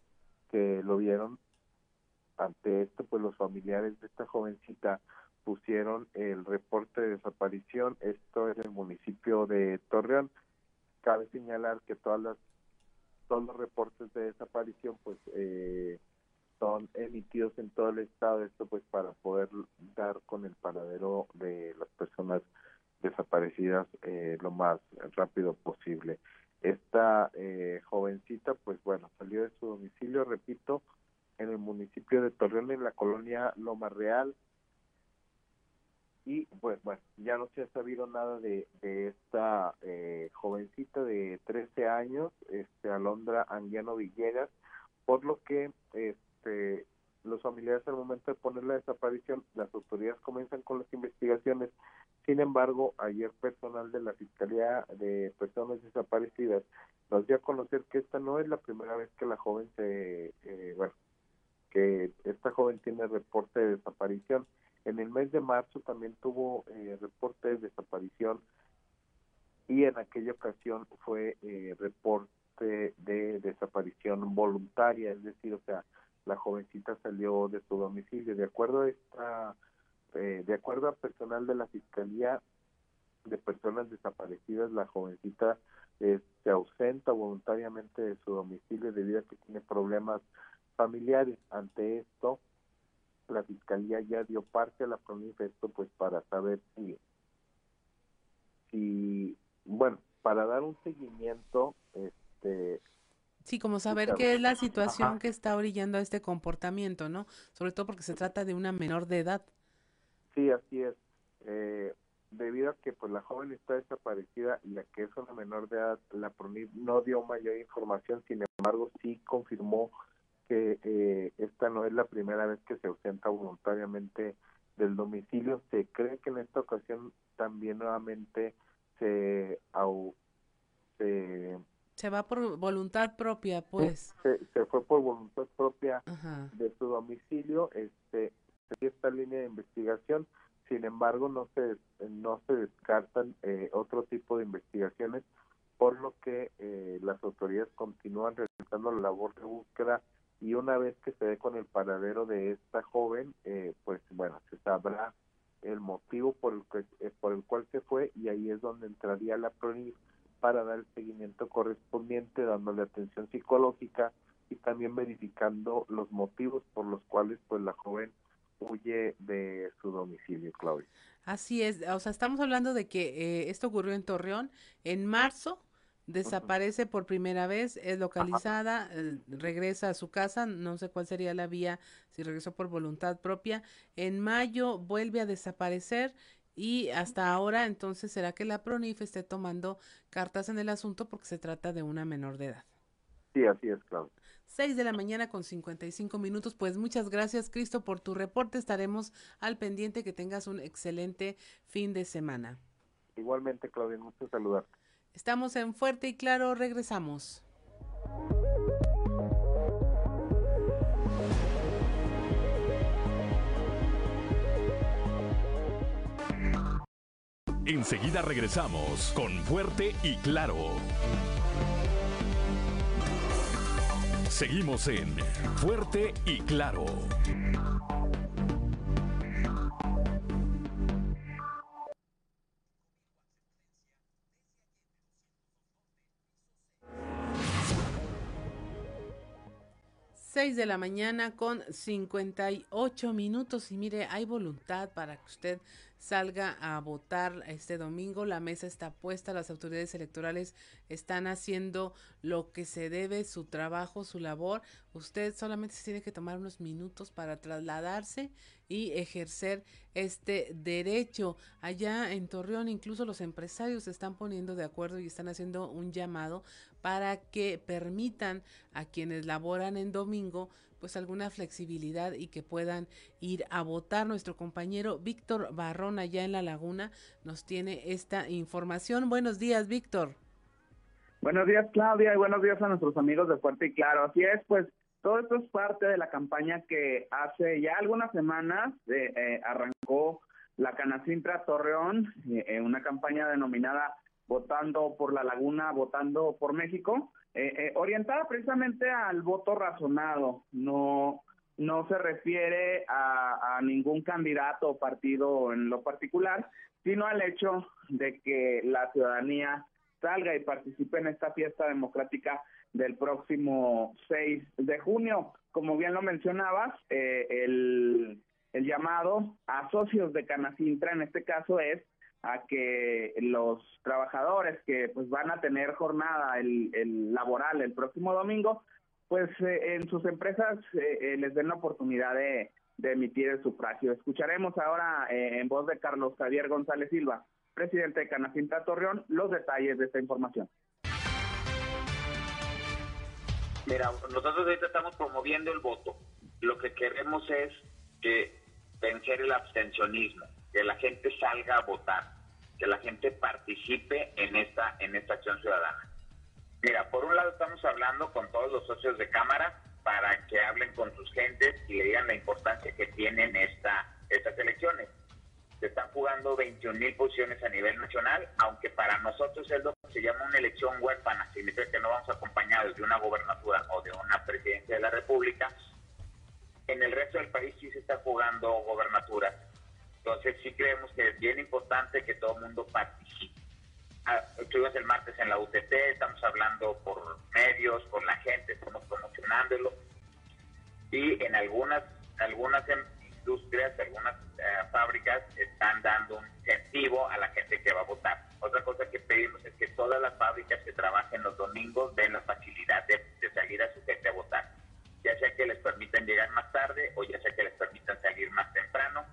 que lo vieron. Ante esto pues los familiares de esta jovencita pusieron el reporte de desaparición. Esto es el municipio de Torreón cabe señalar que todas las todos los reportes de desaparición pues eh, son emitidos en todo el estado. Esto pues para poder dar con el paradero de las personas desaparecidas eh, lo más rápido posible. Esta eh, jovencita pues bueno salió de su domicilio repito en el municipio de Torreón en la colonia Loma Real y pues bueno, ya no se ha sabido nada de, esta eh, jovencita de 13 años, este Alondra Anguiano Villegas, por lo que este los familiares al momento de poner la desaparición, las autoridades comienzan con las investigaciones. Sin embargo, ayer personal de la Fiscalía de Personas Desaparecidas nos dio a conocer que esta no es la primera vez que la joven se, eh, bueno, que esta joven tiene reporte de desaparición en el mes de marzo también tuvo eh, reporte de desaparición y en aquella ocasión fue eh, reporte de desaparición voluntaria, es decir, o sea, la jovencita salió de su domicilio. De acuerdo a esta, eh, de acuerdo a personal de la Fiscalía de Personas Desaparecidas, la jovencita se ausenta voluntariamente de su domicilio debido a que tiene problemas familiares. Ante esto, la fiscalía ya dio parte a la esto pues para saber si, si, bueno, para dar un seguimiento, este, Sí, como saber qué es la situación que está orillando a este comportamiento, ¿no? Sobre todo porque se trata de una menor de edad. Sí, así es. Eh, debido a que pues la joven está desaparecida y la que es una menor de edad, la PRONIP no dio mayor información, sin embargo sí confirmó que eh, esta no es la primera vez que se ausenta voluntariamente del domicilio. Se cree que en esta ocasión también nuevamente se, se, va por voluntad propia, pues. Se, fue por voluntad propia de su domicilio. Este, esta línea de investigación. Sin embargo, no se no se descartan eh, otro tipo de investigaciones, por lo que que eh, las autoridades continúan realizando la labor de búsqueda y una vez que se dé con el paradero de esta joven, eh, pues bueno, se sabrá el motivo por el, que, eh, por el cual se fue y ahí es donde entraría la PRONIF para dar el seguimiento correspondiente, dándole atención psicológica y también verificando los motivos por los cuales pues la joven huye de su domicilio, Claudia. Así es, o sea, estamos hablando de que eh, esto ocurrió en Torreón en marzo, desaparece por primera vez, es localizada, eh, regresa a su casa, no sé cuál sería la vía, si regresó por voluntad propia, en mayo vuelve a desaparecer y hasta ahora entonces será que la PRONIF esté tomando cartas en el asunto porque se trata de una menor de edad. Sí, así es, Claudia. 6 de la mañana con 55 minutos. Pues muchas gracias, Cristo, por tu reporte. Estaremos al pendiente. Que tengas un excelente fin de semana. Igualmente, Claudia, gusto saludarte. Estamos en Fuerte y Claro. Regresamos. Enseguida regresamos con Fuerte y Claro. Seguimos en Fuerte y Claro. Seis de la mañana con 58 minutos. Y mire, hay voluntad para que usted salga a votar este domingo. La mesa está puesta, las autoridades electorales están haciendo lo que se debe, su trabajo, su labor. Usted solamente se tiene que tomar unos minutos para trasladarse y ejercer este derecho. Allá en Torreón incluso los empresarios se están poniendo de acuerdo y están haciendo un llamado para que permitan a quienes laboran en domingo pues alguna flexibilidad y que puedan ir a votar. Nuestro compañero Víctor Barrón allá en La Laguna nos tiene esta información. Buenos días, Víctor. Buenos días, Claudia, y buenos días a nuestros amigos de Fuerte y Claro. Así es, pues todo esto es parte de la campaña que hace ya algunas semanas eh, eh, arrancó la Canacintra Torreón, eh, una campaña denominada Votando por la Laguna, Votando por México, eh, eh, orientada precisamente al voto razonado, no, no se refiere a, a, ningún candidato o partido en lo particular, sino al hecho de que la ciudadanía salga y participe en esta fiesta democrática del próximo 6 de junio. Como bien lo mencionabas, eh, el, el llamado a socios de Canacintra en este caso es a que los trabajadores que pues van a tener jornada el, el laboral el próximo domingo, pues eh, en sus empresas eh, eh, les den la oportunidad de, emitir el sufragio. Escucharemos ahora en voz de Carlos Javier González Silva, presidente de Canacinta Torreón, los detalles de esta información. Mira, nosotros ahorita estamos promoviendo el voto. Lo que queremos es que vencer el abstencionismo que la gente salga a votar, que la gente participe en esta, en esta acción ciudadana. Mira, por un lado estamos hablando con todos los socios de Cámara para que hablen con sus gentes y le digan la importancia que tienen esta, estas elecciones. Se están jugando 21 mil posiciones a nivel nacional, aunque para nosotros es lo que se llama una elección huérfana, significa que no vamos acompañados de una gobernatura o de una presidencia de la República. En el resto del país sí se está jugando gobernaturas entonces sí creemos que es bien importante que todo el mundo participe. Ah, estuvimos el martes en la UTT, estamos hablando por medios, con la gente, estamos promocionándolo. Y en algunas, algunas industrias, algunas eh, fábricas están dando un incentivo a la gente que va a votar. Otra cosa que pedimos es que todas las fábricas que trabajen los domingos den la facilidad de, de salir a su gente a votar. Ya sea que les permitan llegar más tarde o ya sea que les permitan salir más temprano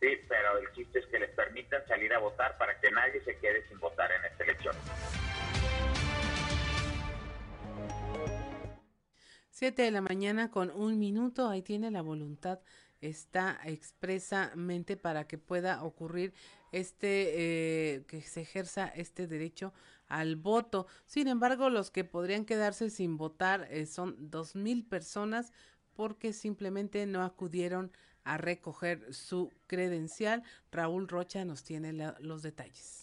Sí, pero el chiste es que les permitan salir a votar para que nadie se quede sin votar en esta elección. Siete de la mañana con un minuto, ahí tiene la voluntad, está expresamente para que pueda ocurrir este, eh, que se ejerza este derecho al voto. Sin embargo, los que podrían quedarse sin votar eh, son dos mil personas porque simplemente no acudieron a recoger su credencial. Raúl Rocha nos tiene la, los detalles.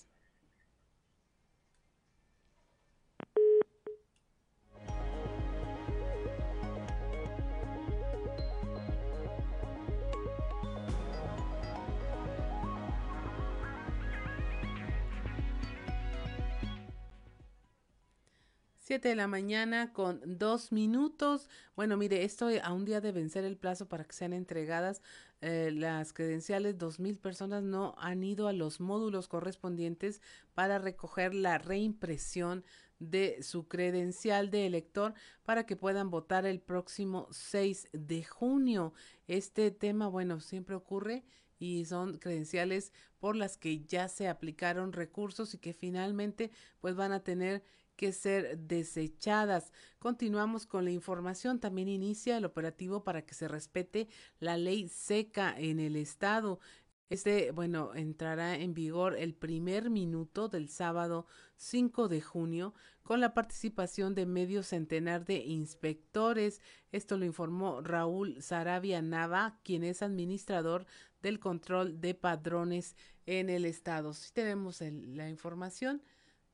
7 de la mañana con dos minutos. Bueno, mire, esto a un día de vencer el plazo para que sean entregadas eh, las credenciales. Dos mil personas no han ido a los módulos correspondientes para recoger la reimpresión de su credencial de elector para que puedan votar el próximo 6 de junio. Este tema, bueno, siempre ocurre y son credenciales por las que ya se aplicaron recursos y que finalmente pues van a tener que ser desechadas. Continuamos con la información. También inicia el operativo para que se respete la ley seca en el estado. Este, bueno, entrará en vigor el primer minuto del sábado 5 de junio con la participación de medio centenar de inspectores. Esto lo informó Raúl Sarabia Nava, quien es administrador del control de padrones en el estado. Si tenemos la información,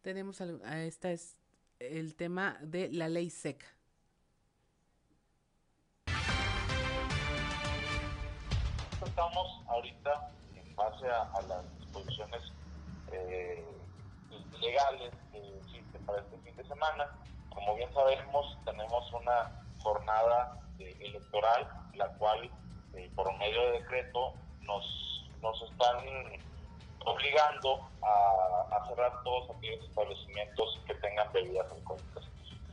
tenemos esta es el tema de la ley seca. Estamos ahorita en base a, las disposiciones eh, legales que existen para este fin de semana. Como bien sabemos, tenemos una jornada eh, electoral, la cual eh, por medio de decreto nos, nos están obligando a, cerrar todos aquellos establecimientos que tengan bebidas alcohólicas.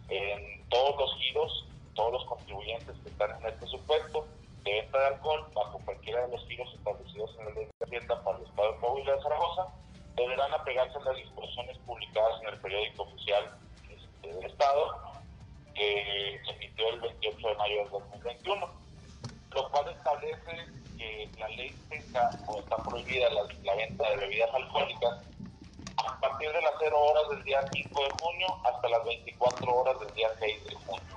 En todos los giros, todos los contribuyentes que están en este supuesto de venta de alcohol, bajo cualquiera de los giros establecidos en la ley de Hacienda para el Estado de Coahuila de Zaragoza, deberán apegarse a las disposiciones publicadas en el periódico oficial este, del Estado, que emitió el 28 de mayo del 2021, lo cual establece que la ley seca o está prohibida la, venta de bebidas alcohólicas a partir de las 0 horas del día 5 de junio hasta las 24 horas del día 6 de junio.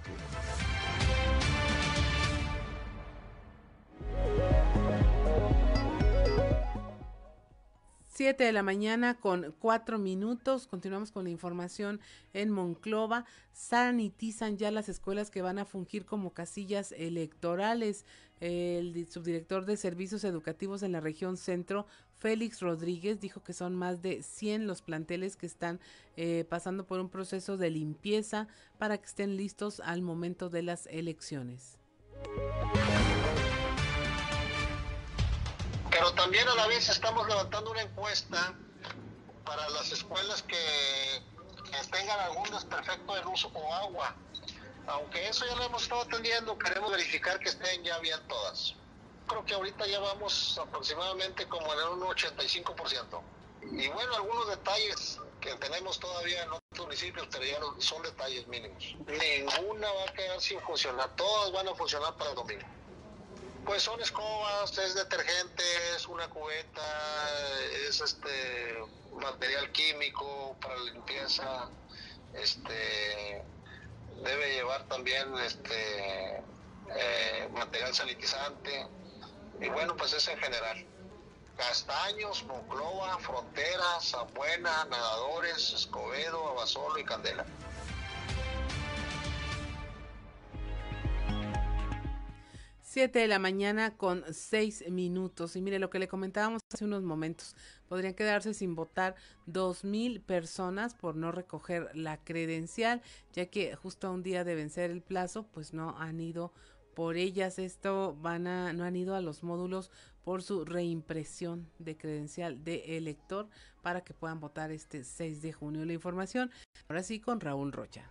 7 de la mañana con cuatro minutos. Continuamos con la información en Monclova. Sanitizan ya las escuelas que van a fungir como casillas electorales. El subdirector de Servicios Educativos en la región centro, Félix Rodríguez, dijo que son más de 100 los planteles que están eh, pasando por un proceso de limpieza para que estén listos al momento de las elecciones. Pero también a la vez estamos levantando una encuesta para las escuelas que, tengan algún desperfecto de luz o agua. Aunque eso ya lo hemos estado atendiendo, queremos verificar que estén ya bien todas. Creo que ahorita ya vamos aproximadamente como en un 85%. Y bueno, algunos detalles que tenemos todavía en otros municipios, pero ya son detalles mínimos. Ninguna va a quedar sin funcionar, todas van a funcionar para el domingo. Pues son escobas, es detergente, es una cubeta, es este material químico para limpieza, este debe llevar también este eh, material sanitizante y bueno pues es en general. Castaños, Monclova, Fronteras, Zambuena, Nadadores, Escobedo, Abasolo y Candela. 7 de la mañana con 6 minutos. Y mire lo que le comentábamos hace unos momentos. Podrían quedarse sin votar dos mil personas por no recoger la credencial, ya que justo a un día de vencer el plazo, pues no han ido por ellas. Esto van a, no han ido a los módulos por su reimpresión de credencial de elector para que puedan votar este 6 de junio. La información, ahora sí, con Raúl Rocha.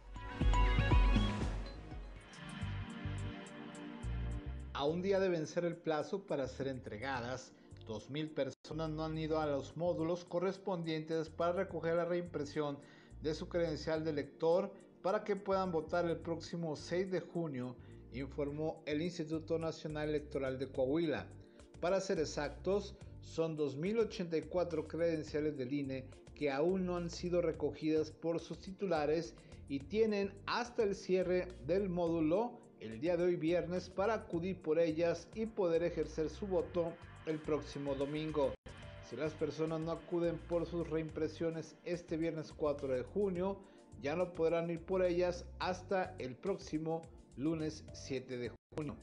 A un día de vencer el plazo para ser entregadas, 2.000 personas no han ido a los módulos correspondientes para recoger la reimpresión de su credencial de lector para que puedan votar el próximo 6 de junio, informó el Instituto Nacional Electoral de Coahuila. Para ser exactos, son 2.084 credenciales del INE que aún no han sido recogidas por sus titulares y tienen hasta el cierre del módulo el día de hoy viernes para acudir por ellas y poder ejercer su voto el próximo domingo. Si las personas no acuden por sus reimpresiones este viernes 4 de junio, ya no podrán ir por ellas hasta el próximo lunes 7 de junio.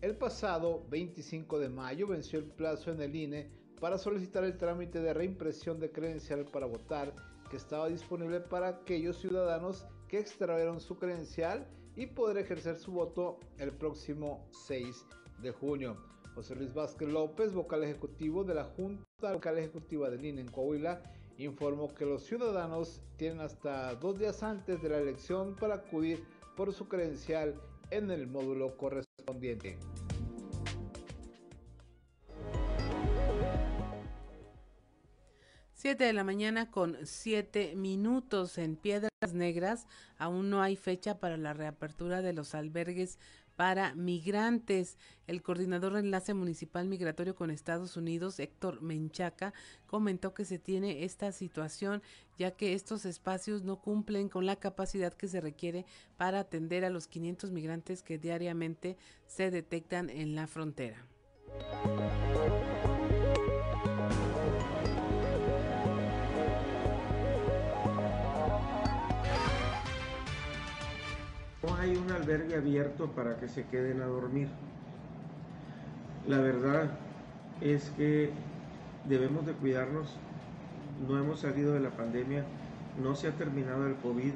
El pasado 25 de mayo venció el plazo en el INE para solicitar el trámite de reimpresión de credencial para votar que estaba disponible para aquellos ciudadanos que extrajeron su credencial y poder ejercer su voto el próximo 6 de junio. José Luis Vázquez López, vocal ejecutivo de la Junta Local Ejecutiva de INE en Coahuila, informó que los ciudadanos tienen hasta dos días antes de la elección para acudir por su credencial en el módulo correspondiente. 7 de la mañana con 7 minutos en Piedras Negras. Aún no hay fecha para la reapertura de los albergues para migrantes. El coordinador de enlace municipal migratorio con Estados Unidos, Héctor Menchaca, comentó que se tiene esta situación ya que estos espacios no cumplen con la capacidad que se requiere para atender a los 500 migrantes que diariamente se detectan en la frontera. No hay un albergue abierto para que se queden a dormir. La verdad es que debemos de cuidarnos. No hemos salido de la pandemia, no se ha terminado el COVID-1.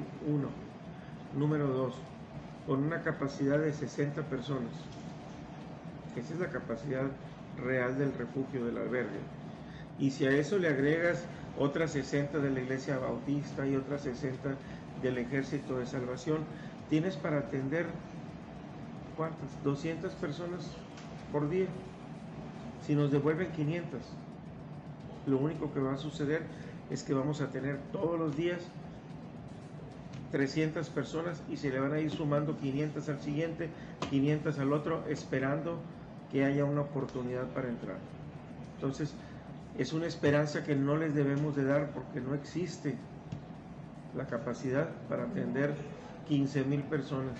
Número 2, con una capacidad de 60 personas. Esa es la capacidad real del refugio del albergue. Y si a eso le agregas otras 60 de la iglesia bautista y otras 60 del ejército de salvación, tienes para atender cuántas, 200 personas por día. Si nos devuelven 500, lo único que va a suceder es que vamos a tener todos los días 300 personas y se le van a ir sumando 500 al siguiente, 500 al otro, esperando que haya una oportunidad para entrar. Entonces, es una esperanza que no les debemos de dar porque no existe la capacidad para atender 15 mil personas.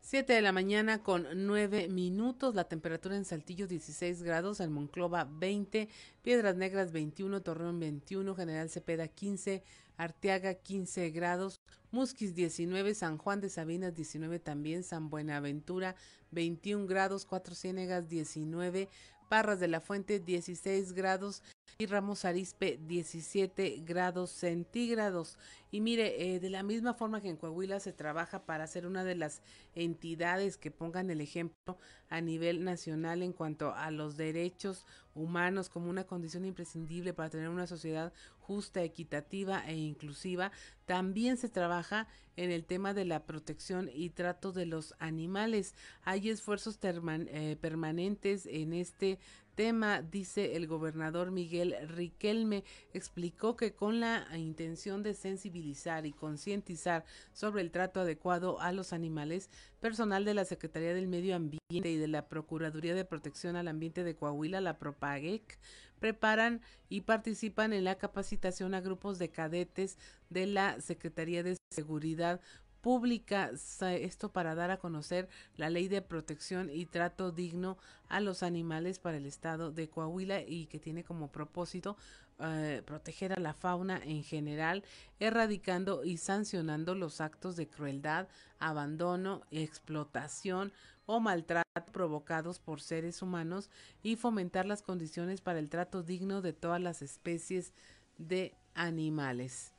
Siete de la mañana con nueve minutos, la temperatura en Saltillo 16 grados, en Monclova 20, Piedras Negras 21, Torreón 21, General Cepeda 15, Arteaga 15 grados, Musquis 19, San Juan de Sabinas 19 también, San Buenaventura 21 grados, Cuatro Ciénegas 19, Parras de la Fuente 16 grados y Ramos Arispe 17 grados centígrados. Y mire, eh, de la misma forma que en Coahuila se trabaja para ser una de las entidades que pongan el ejemplo a nivel nacional en cuanto a los derechos humanos como una condición imprescindible para tener una sociedad justa, equitativa e inclusiva, también se trabaja en el tema de la protección y trato de los animales. Hay esfuerzos eh, permanentes en este tema, dice el gobernador Miguel Riquelme, explicó que con la intención de sensibilizar y concientizar sobre el trato adecuado a los animales, personal de la Secretaría del Medio Ambiente y de la Procuraduría de Protección al Ambiente de Coahuila, la Propaguec, preparan y participan en la capacitación a grupos de cadetes de la Secretaría de Seguridad pública, esto para dar a conocer la ley de protección y trato digno a los animales para el estado de Coahuila y que tiene como propósito eh, proteger a la fauna en general, erradicando y sancionando los actos de crueldad, abandono, explotación o maltrato provocados por seres humanos y fomentar las condiciones para el trato digno de todas las especies de animales.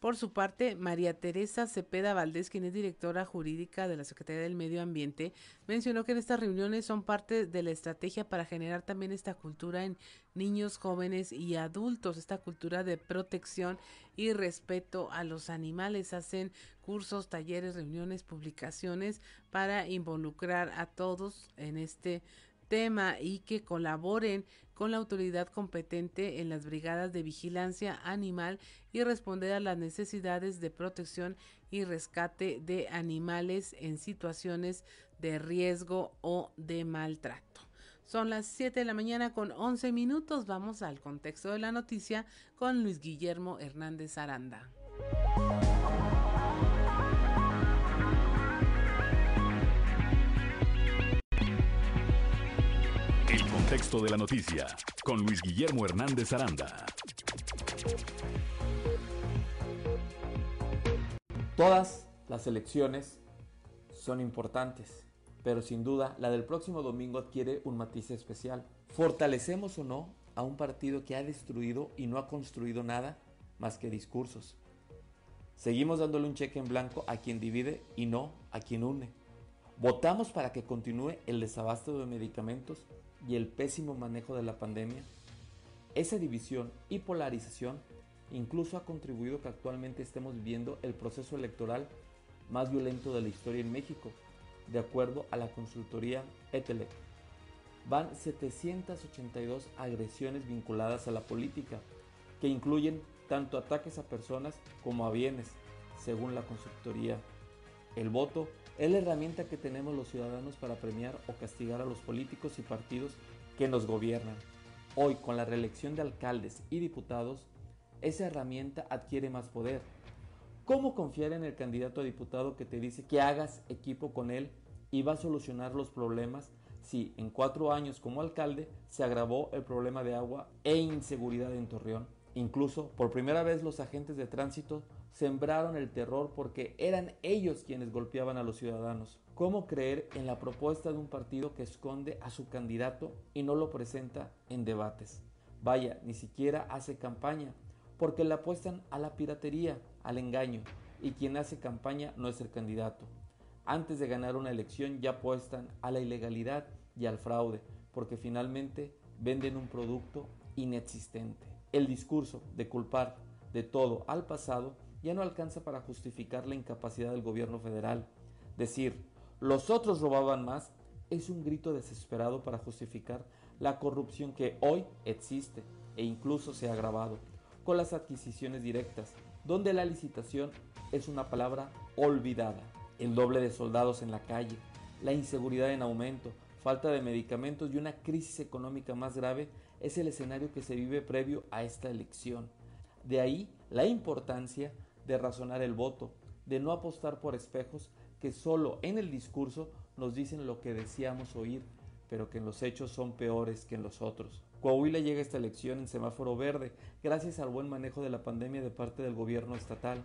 Por su parte, María Teresa Cepeda Valdés, quien es directora jurídica de la Secretaría del Medio Ambiente, mencionó que en estas reuniones son parte de la estrategia para generar también esta cultura en niños, jóvenes y adultos, esta cultura de protección y respeto a los animales. Hacen cursos, talleres, reuniones, publicaciones para involucrar a todos en este tema y que colaboren con la autoridad competente en las brigadas de vigilancia animal y responder a las necesidades de protección y rescate de animales en situaciones de riesgo o de maltrato. Son las 7 de la mañana con 11 minutos. Vamos al contexto de la noticia con Luis Guillermo Hernández Aranda. Texto de la noticia con Luis Guillermo Hernández Aranda. Todas las elecciones son importantes pero sin duda la del próximo domingo adquiere un matiz especial. ¿Fortalecemos o no a un partido que ha destruido y no ha construido nada más que discursos? Seguimos dándole un cheque en blanco a quien divide y no a quien une. Votamos para que continúe el desabasto de medicamentos y el pésimo manejo de la pandemia. Esa división y polarización incluso ha contribuido que actualmente estemos viviendo el proceso electoral más violento de la historia en México, de acuerdo a la consultoría Etelec. Van 782 agresiones vinculadas a la política, que incluyen tanto ataques a personas como a bienes, según la consultoría. El voto es la herramienta que tenemos los ciudadanos para premiar o castigar a los políticos y partidos que nos gobiernan. Hoy, con la reelección de alcaldes y diputados, esa herramienta adquiere más poder. ¿Cómo confiar en el candidato a diputado que te dice que hagas equipo con él y va a solucionar los problemas si en cuatro años como alcalde se agravó el problema de agua e inseguridad en Torreón? Incluso por primera vez los agentes de tránsito sembraron el terror porque eran ellos quienes golpeaban a los ciudadanos. ¿Cómo creer en la propuesta de un partido que esconde a su candidato y no lo presenta en debates? Vaya, ni siquiera hace campaña, porque le apuestan a la piratería, al engaño, y quien hace campaña no es el candidato. Antes de ganar una elección ya apuestan a la ilegalidad y al fraude, porque finalmente venden un producto inexistente. El discurso de culpar de todo al pasado ya no alcanza para justificar la incapacidad del gobierno federal. Decir, los otros robaban más, es un grito desesperado para justificar la corrupción que hoy existe e incluso se ha agravado con las adquisiciones directas, donde la licitación es una palabra olvidada. El doble de soldados en la calle, la inseguridad en aumento, falta de medicamentos y una crisis económica más grave es el escenario que se vive previo a esta elección. De ahí la importancia de razonar el voto, de no apostar por espejos que solo en el discurso nos dicen lo que deseamos oír, pero que en los hechos son peores que en los otros. Coahuila llega a esta elección en semáforo verde, gracias al buen manejo de la pandemia de parte del gobierno estatal.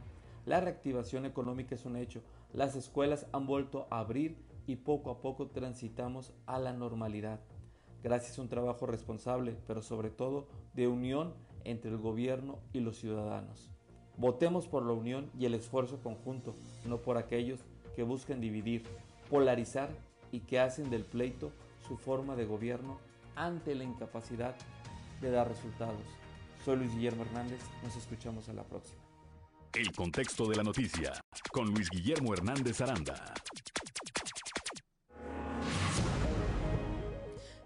La reactivación económica es un hecho, las escuelas han vuelto a abrir y poco a poco transitamos a la normalidad. Gracias a un trabajo responsable, pero sobre todo de unión entre el gobierno y los ciudadanos. Votemos por la unión y el esfuerzo conjunto, no por aquellos que buscan dividir, polarizar y que hacen del pleito su forma de gobierno ante la incapacidad de dar resultados. Soy Luis Guillermo Hernández, nos escuchamos a la próxima. El contexto de la noticia con Luis Guillermo Hernández Aranda.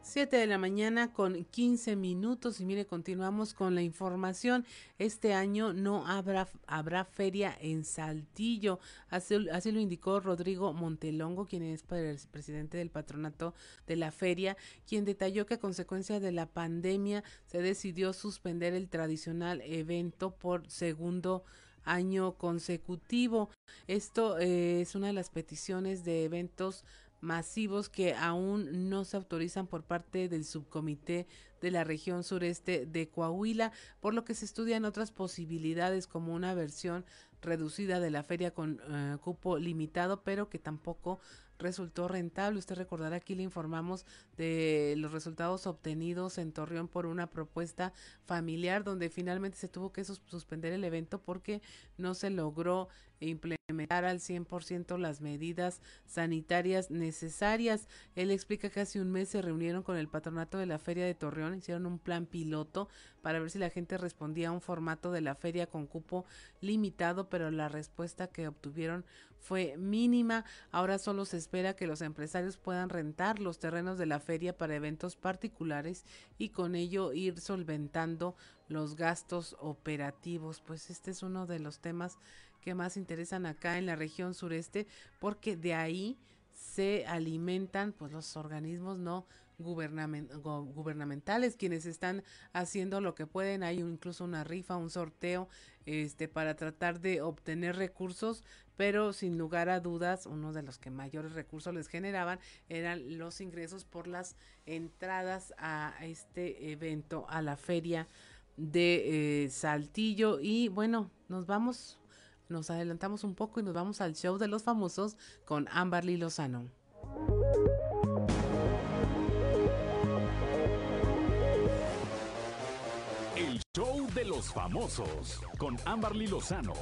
7 de la mañana con 15 minutos y mire, continuamos con la información. Este año no habrá, habrá feria en Saltillo, así, así lo indicó Rodrigo Montelongo, quien es presidente del patronato de la feria, quien detalló que a consecuencia de la pandemia se decidió suspender el tradicional evento por segundo año consecutivo. Esto eh, es una de las peticiones de eventos masivos que aún no se autorizan por parte del subcomité de la región sureste de Coahuila, por lo que se estudian otras posibilidades como una versión reducida de la feria con eh, cupo limitado, pero que tampoco resultó rentable. Usted recordará aquí le informamos de los resultados obtenidos en Torreón por una propuesta familiar donde finalmente se tuvo que suspender el evento porque no se logró implementar al 100% las medidas sanitarias necesarias. Él explica que hace un mes se reunieron con el patronato de la Feria de Torreón, hicieron un plan piloto para ver si la gente respondía a un formato de la feria con cupo limitado, pero la respuesta que obtuvieron fue mínima. Ahora solo se espera que los empresarios puedan rentar los terrenos de la feria para eventos particulares y con ello ir solventando los gastos operativos. Pues este es uno de los temas que más interesan acá en la región sureste porque de ahí se alimentan pues los organismos no gubernamentales quienes están haciendo lo que pueden hay incluso una rifa un sorteo este para tratar de obtener recursos pero sin lugar a dudas uno de los que mayores recursos les generaban eran los ingresos por las entradas a este evento a la feria de eh, Saltillo y bueno nos vamos nos adelantamos un poco y nos vamos al show de los famosos con Amberly Lozano. De los famosos con Amberly Lozano.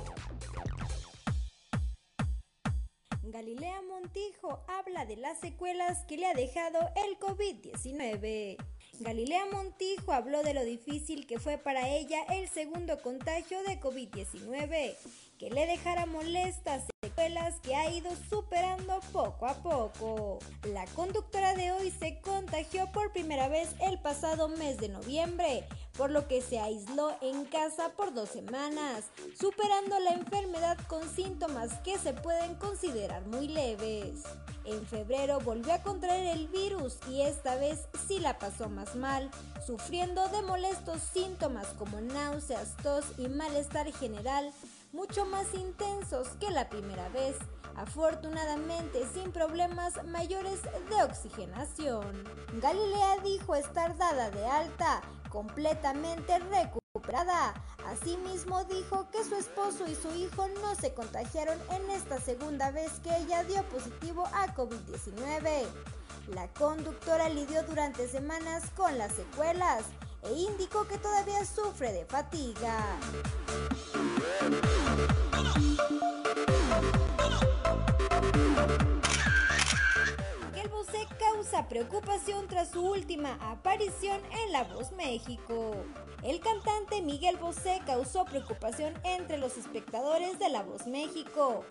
Galilea Montijo habla de las secuelas que le ha dejado el COVID-19. Galilea Montijo habló de lo difícil que fue para ella el segundo contagio de COVID-19, que le dejara molestas secuelas que ha ido superando poco a poco. La conductora de hoy se contagió por primera vez el pasado mes de noviembre, por lo que se aisló en casa por dos semanas, superando la enfermedad con síntomas que se pueden considerar muy leves. En febrero volvió a contraer el virus y esta vez sí la pasó más mal, sufriendo de molestos síntomas como náuseas, tos y malestar general, mucho más intensos que la primera vez, afortunadamente sin problemas mayores de oxigenación. Galilea dijo estar dada de alta, completamente recuperada. Asimismo dijo que su esposo y su hijo no se contagiaron en esta segunda vez que ella dio positivo a COVID-19. La conductora lidió durante semanas con las secuelas e indicó que todavía sufre de fatiga. Miguel Bosé causa preocupación tras su última aparición en La Voz México. El cantante Miguel Bosé causó preocupación entre los espectadores de La Voz México,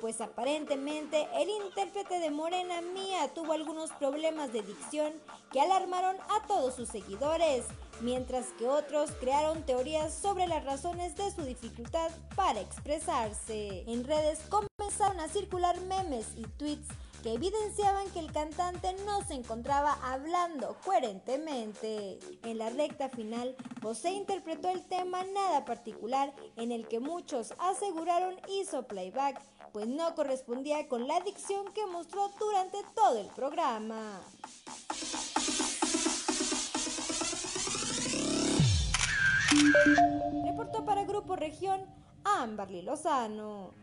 pues aparentemente el intérprete de Morena Mía tuvo algunos problemas de dicción que alarmaron a todos sus seguidores, mientras que otros crearon teorías sobre las razones de su dificultad para expresarse. En redes comenzaron a circular memes y tweets que evidenciaban que el cantante no se encontraba hablando coherentemente. En la recta final, José interpretó el tema Nada particular, en el que muchos aseguraron hizo playback, pues no correspondía con la dicción que mostró durante todo el programa. Reportó para Grupo Región Amberly Lozano.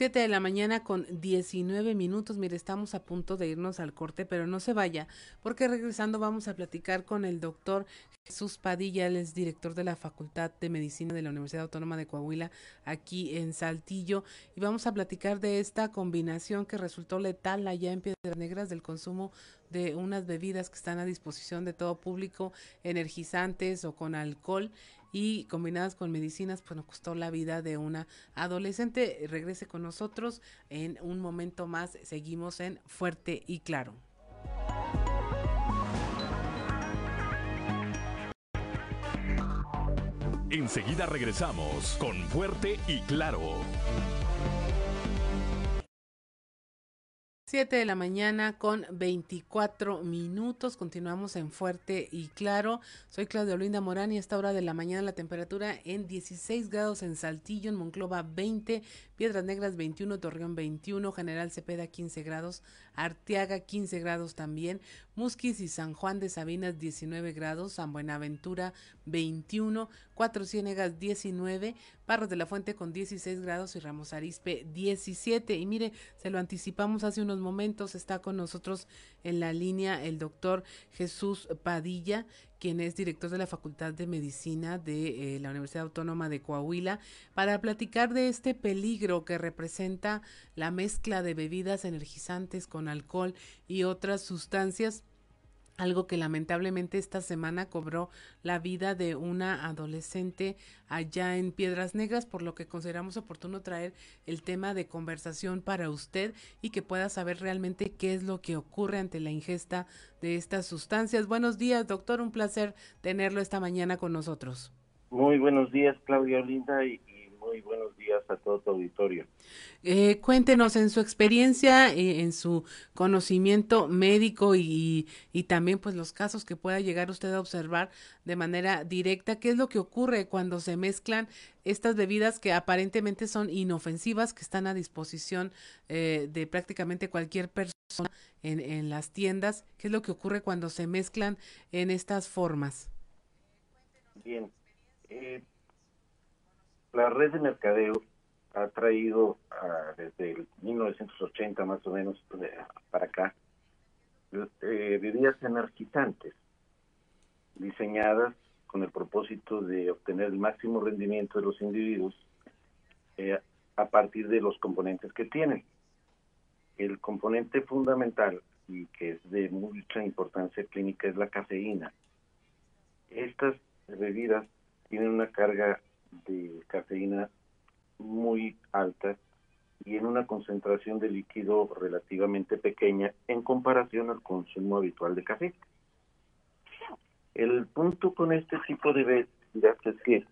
7 de la mañana con 19 minutos. Mire, estamos a punto de irnos al corte, pero no se vaya, porque regresando vamos a platicar con el doctor Jesús Padilla, él es director de la Facultad de Medicina de la Universidad Autónoma de Coahuila, aquí en Saltillo, y vamos a platicar de esta combinación que resultó letal allá en Piedras Negras del consumo de unas bebidas que están a disposición de todo público, energizantes o con alcohol y combinadas con medicinas, pues nos costó la vida de una adolescente. Regrese con nosotros en un momento más. Seguimos en Fuerte y Claro. Enseguida regresamos con Fuerte y Claro. 7 de la mañana con 24 minutos. Continuamos en Fuerte y Claro. Soy Claudia Olinda Morán y a esta hora de la mañana la temperatura en 16 grados en Saltillo, en Monclova 20, Piedras Negras 21, Torreón 21, General Cepeda 15 grados, Arteaga 15 grados también, Musquis y San Juan de Sabinas 19 grados, San Buenaventura 21, Cuatro Ciénegas 19, Barros de la Fuente con 16 grados y Ramos Arispe 17. Y mire, se lo anticipamos hace unos momentos, está con nosotros en la línea el doctor Jesús Padilla, quien es director de la Facultad de Medicina de eh, la Universidad Autónoma de Coahuila, para platicar de este peligro que representa la mezcla de bebidas energizantes con alcohol y otras sustancias algo que lamentablemente esta semana cobró la vida de una adolescente allá en Piedras Negras, por lo que consideramos oportuno traer el tema de conversación para usted y que pueda saber realmente qué es lo que ocurre ante la ingesta de estas sustancias. Buenos días, doctor, un placer tenerlo esta mañana con nosotros. Muy buenos días, Claudia Linda, y, y muy buenos días a todo tu auditorio. Eh, cuéntenos en su experiencia, eh, en su conocimiento médico y, y, también pues los casos que pueda llegar usted a observar de manera directa, qué es lo que ocurre cuando se mezclan estas bebidas que aparentemente son inofensivas, que están a disposición eh, de prácticamente cualquier persona en, en las tiendas, qué es lo que ocurre cuando se mezclan en estas formas. Bien, eh, la red de mercadeo ha traído ah, desde el 1980 más o menos eh, para acá eh, bebidas energizantes diseñadas con el propósito de obtener el máximo rendimiento de los individuos eh, a partir de los componentes que tienen. El componente fundamental y que es de mucha importancia clínica es la cafeína. Estas bebidas tienen una carga de cafeína muy alta y en una concentración de líquido relativamente pequeña en comparación al consumo habitual de café. El punto con este tipo de bebidas es que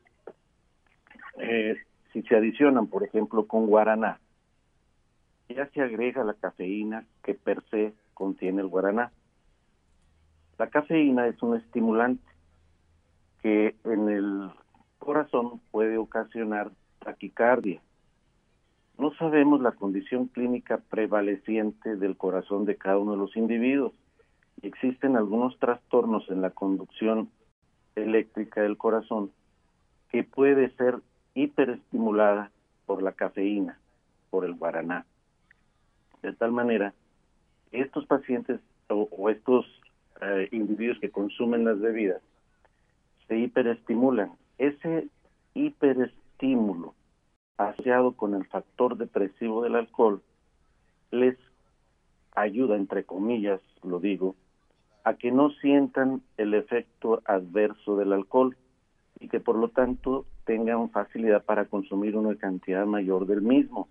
eh, si se adicionan, por ejemplo, con guaraná, ya se agrega la cafeína que per se contiene el guaraná. La cafeína es un estimulante que en el corazón puede ocasionar taquicardia. No sabemos la condición clínica prevaleciente del corazón de cada uno de los individuos. Existen algunos trastornos en la conducción eléctrica del corazón que puede ser hiperestimulada por la cafeína, por el guaraná. De tal manera, estos pacientes o, estos eh, individuos que consumen las bebidas se hiperestimulan. Ese hiperestímulo asociado con el factor depresivo del alcohol les ayuda, entre comillas, lo digo, a que no sientan el efecto adverso del alcohol y que por lo tanto tengan facilidad para consumir una cantidad mayor del mismo.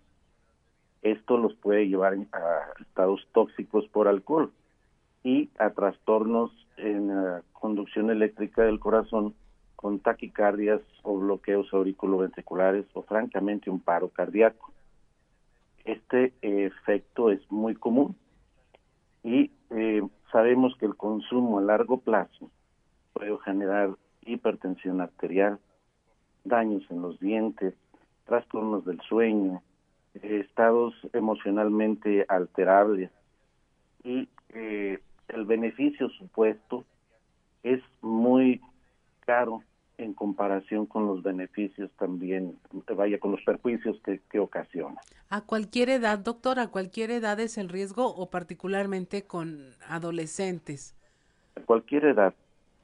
Esto los puede llevar a estados tóxicos por alcohol y a trastornos en la conducción eléctrica del corazón con taquicardias o bloqueos auriculoventriculares o francamente un paro cardíaco. Este efecto es muy común y eh, sabemos que el consumo a largo plazo puede generar hipertensión arterial, daños en los dientes, trastornos del sueño, estados emocionalmente alterables y eh, el beneficio supuesto es muy caro en comparación con los beneficios también, vaya, con los perjuicios que, que ocasiona. ¿A cualquier edad, doctor, a cualquier edad es el riesgo o particularmente con adolescentes? A cualquier edad,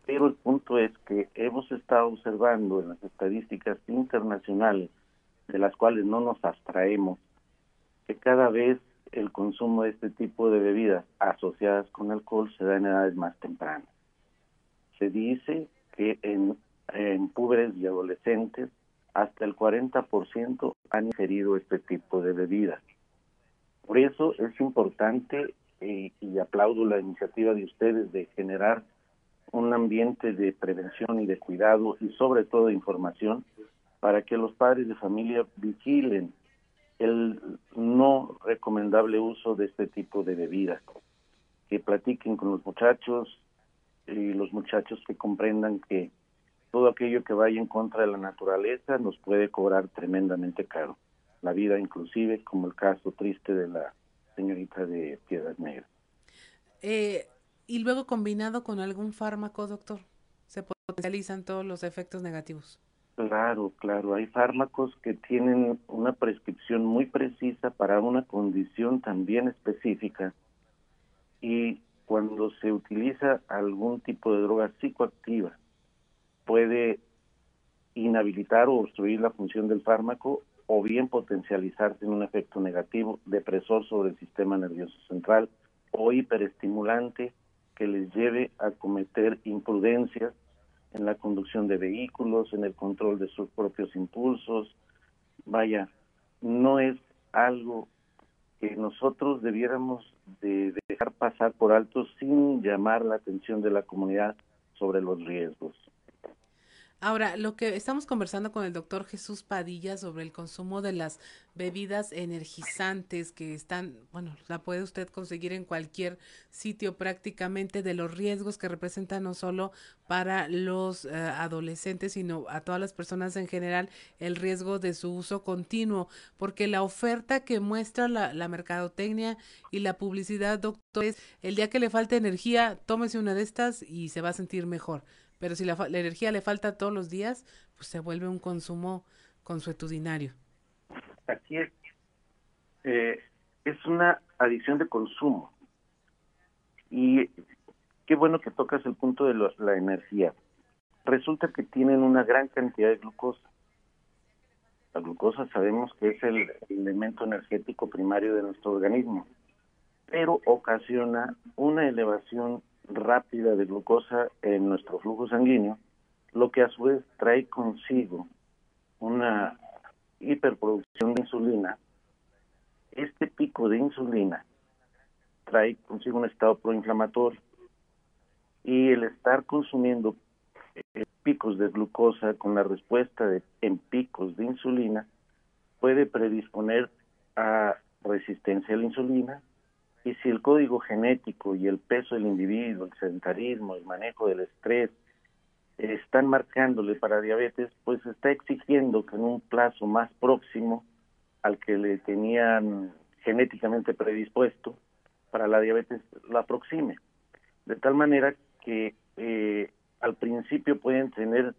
pero el punto es que hemos estado observando en las estadísticas internacionales, de las cuales no nos abstraemos, que cada vez el consumo de este tipo de bebidas asociadas con alcohol se da en edades más tempranas. Se dice que en, en púberes y adolescentes hasta el 40% han ingerido este tipo de bebidas. Por eso es importante eh, y aplaudo la iniciativa de ustedes de generar un ambiente de prevención y de cuidado y sobre todo de información para que los padres de familia vigilen el no recomendable uso de este tipo de bebidas, que platiquen con los muchachos y los muchachos que comprendan que todo aquello que vaya en contra de la naturaleza nos puede cobrar tremendamente caro, la vida inclusive, como el caso triste de la señorita de Piedras Negras. Eh, y luego combinado con algún fármaco, doctor, se potencializan todos los efectos negativos. Claro, claro, hay fármacos que tienen una prescripción muy precisa para una condición también específica y cuando se utiliza algún tipo de droga psicoactiva puede inhabilitar o obstruir la función del fármaco o bien potencializarse en un efecto negativo, depresor sobre el sistema nervioso central o hiperestimulante que les lleve a cometer imprudencias en la conducción de vehículos, en el control de sus propios impulsos. Vaya, no es algo que nosotros debiéramos de dejar pasar por alto sin llamar la atención de la comunidad sobre los riesgos. Ahora, lo que estamos conversando con el doctor Jesús Padilla sobre el consumo de las bebidas energizantes que están, bueno, la puede usted conseguir en cualquier sitio prácticamente de los riesgos que representan no solo para los eh, adolescentes, sino a todas las personas en general el riesgo de su uso continuo, porque la oferta que muestra la, la mercadotecnia y la publicidad, doctor, es el día que le falte energía, tómese una de estas y se va a sentir mejor pero si la, energía le falta todos los días, pues se vuelve un consumo consuetudinario. aquí es, eh, es una adición de consumo. Y qué bueno que tocas el punto de la energía. Resulta que tienen una gran cantidad de glucosa. La glucosa sabemos que es el elemento energético primario de nuestro organismo, pero ocasiona una elevación rápida de glucosa en nuestro flujo sanguíneo, lo que a su vez trae consigo una hiperproducción de insulina. Este pico de insulina trae consigo un estado proinflamatorio y el estar consumiendo eh, picos de glucosa con la respuesta de, en picos de insulina puede predisponer a resistencia a la insulina y si el código genético y el peso del individuo, el sedentarismo, el manejo del estrés están marcándole para diabetes, pues está exigiendo que en un plazo más próximo al que le tenían genéticamente predispuesto para la diabetes la aproxime. De tal manera que eh, al principio pueden tener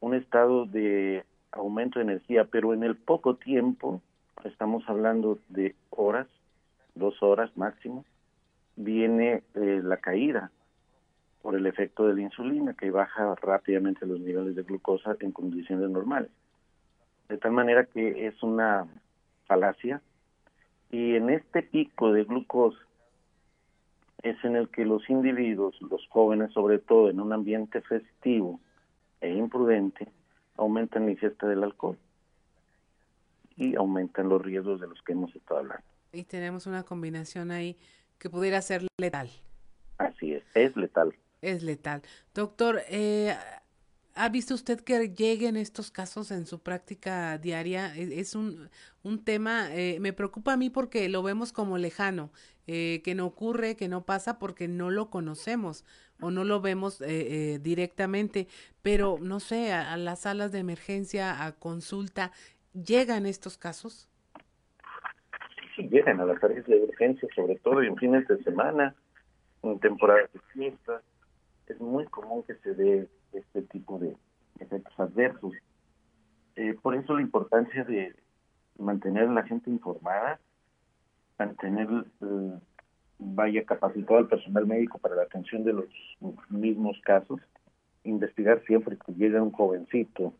un estado de aumento de energía, pero en el poco tiempo, estamos hablando de horas, dos horas máximo, viene eh, la caída por el efecto de la insulina que baja rápidamente los niveles de glucosa en condiciones normales. De tal manera que es una falacia y en este pico de glucosa es en el que los individuos, los jóvenes sobre todo en un ambiente festivo e imprudente, aumentan la ingesta del alcohol y aumentan los riesgos de los que hemos estado hablando. Y tenemos una combinación ahí que pudiera ser letal. Así es, es letal. Es letal. Doctor, eh, ¿Ha visto usted que lleguen estos casos en su práctica diaria? E, es, un, un tema, eh, me preocupa a mí porque lo vemos como lejano, eh, que no ocurre, que no pasa porque no lo conocemos o no lo vemos eh, directamente, pero no sé, a, las salas de emergencia, a consulta, ¿llegan estos casos? Sí, llegan a las áreas de emergencia, sobre todo en fines de semana, en temporadas de fiestas. Es muy común que se dé este tipo de efectos adversos. Eh, por eso la importancia de mantener a la gente informada, mantener, eh, vaya capacitado al personal médico para la atención de los mismos casos, investigar siempre que llega un jovencito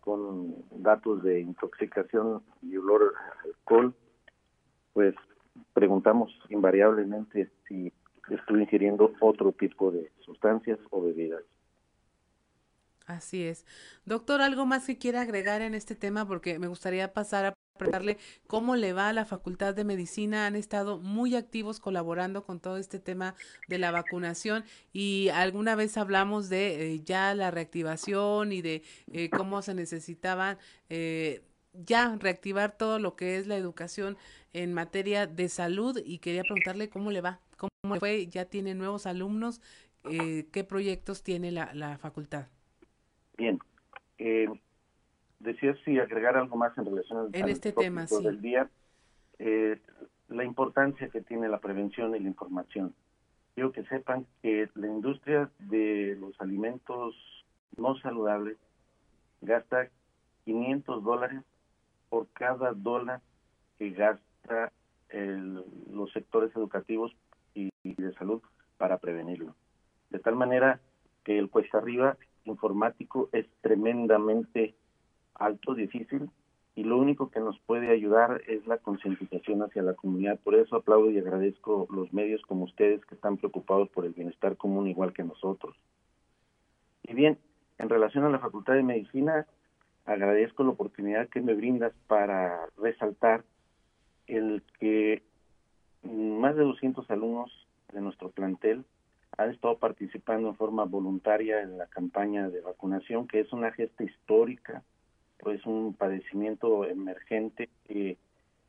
con datos de intoxicación y olor a alcohol, pues preguntamos invariablemente si estuvo ingiriendo otro tipo de sustancias o bebidas. Así es. Doctor, ¿algo más que quiera agregar en este tema? Porque me gustaría pasar a preguntarle cómo le va a la Facultad de Medicina. Han estado muy activos colaborando con todo este tema de la vacunación y alguna vez hablamos de eh, ya la reactivación y de eh, cómo se necesitaban eh, ya reactivar todo lo que es la educación en materia de salud y quería preguntarle cómo le va, cómo fue, ya tiene nuevos alumnos, qué proyectos tiene la, la facultad. Bien. Eh, decías si agregar algo más en relación al, en este tema del día. Eh, la importancia que tiene la prevención y la información. Quiero que sepan que la industria de los alimentos no saludables gasta 500 dólares por cada dólar que gasta los sectores educativos y, y de salud para prevenirlo. De tal manera que el cuesta arriba informático es tremendamente alto, difícil, y lo único que nos puede ayudar es la concientización hacia la comunidad. Por eso aplaudo y agradezco los medios como ustedes que están preocupados por el bienestar común igual que nosotros. Y bien, en relación a la Facultad de Medicina, agradezco la oportunidad que me brindas para resaltar el que más de 200 alumnos de nuestro plantel han estado participando en forma voluntaria en la campaña de vacunación, que es una gesta histórica, pues un padecimiento emergente que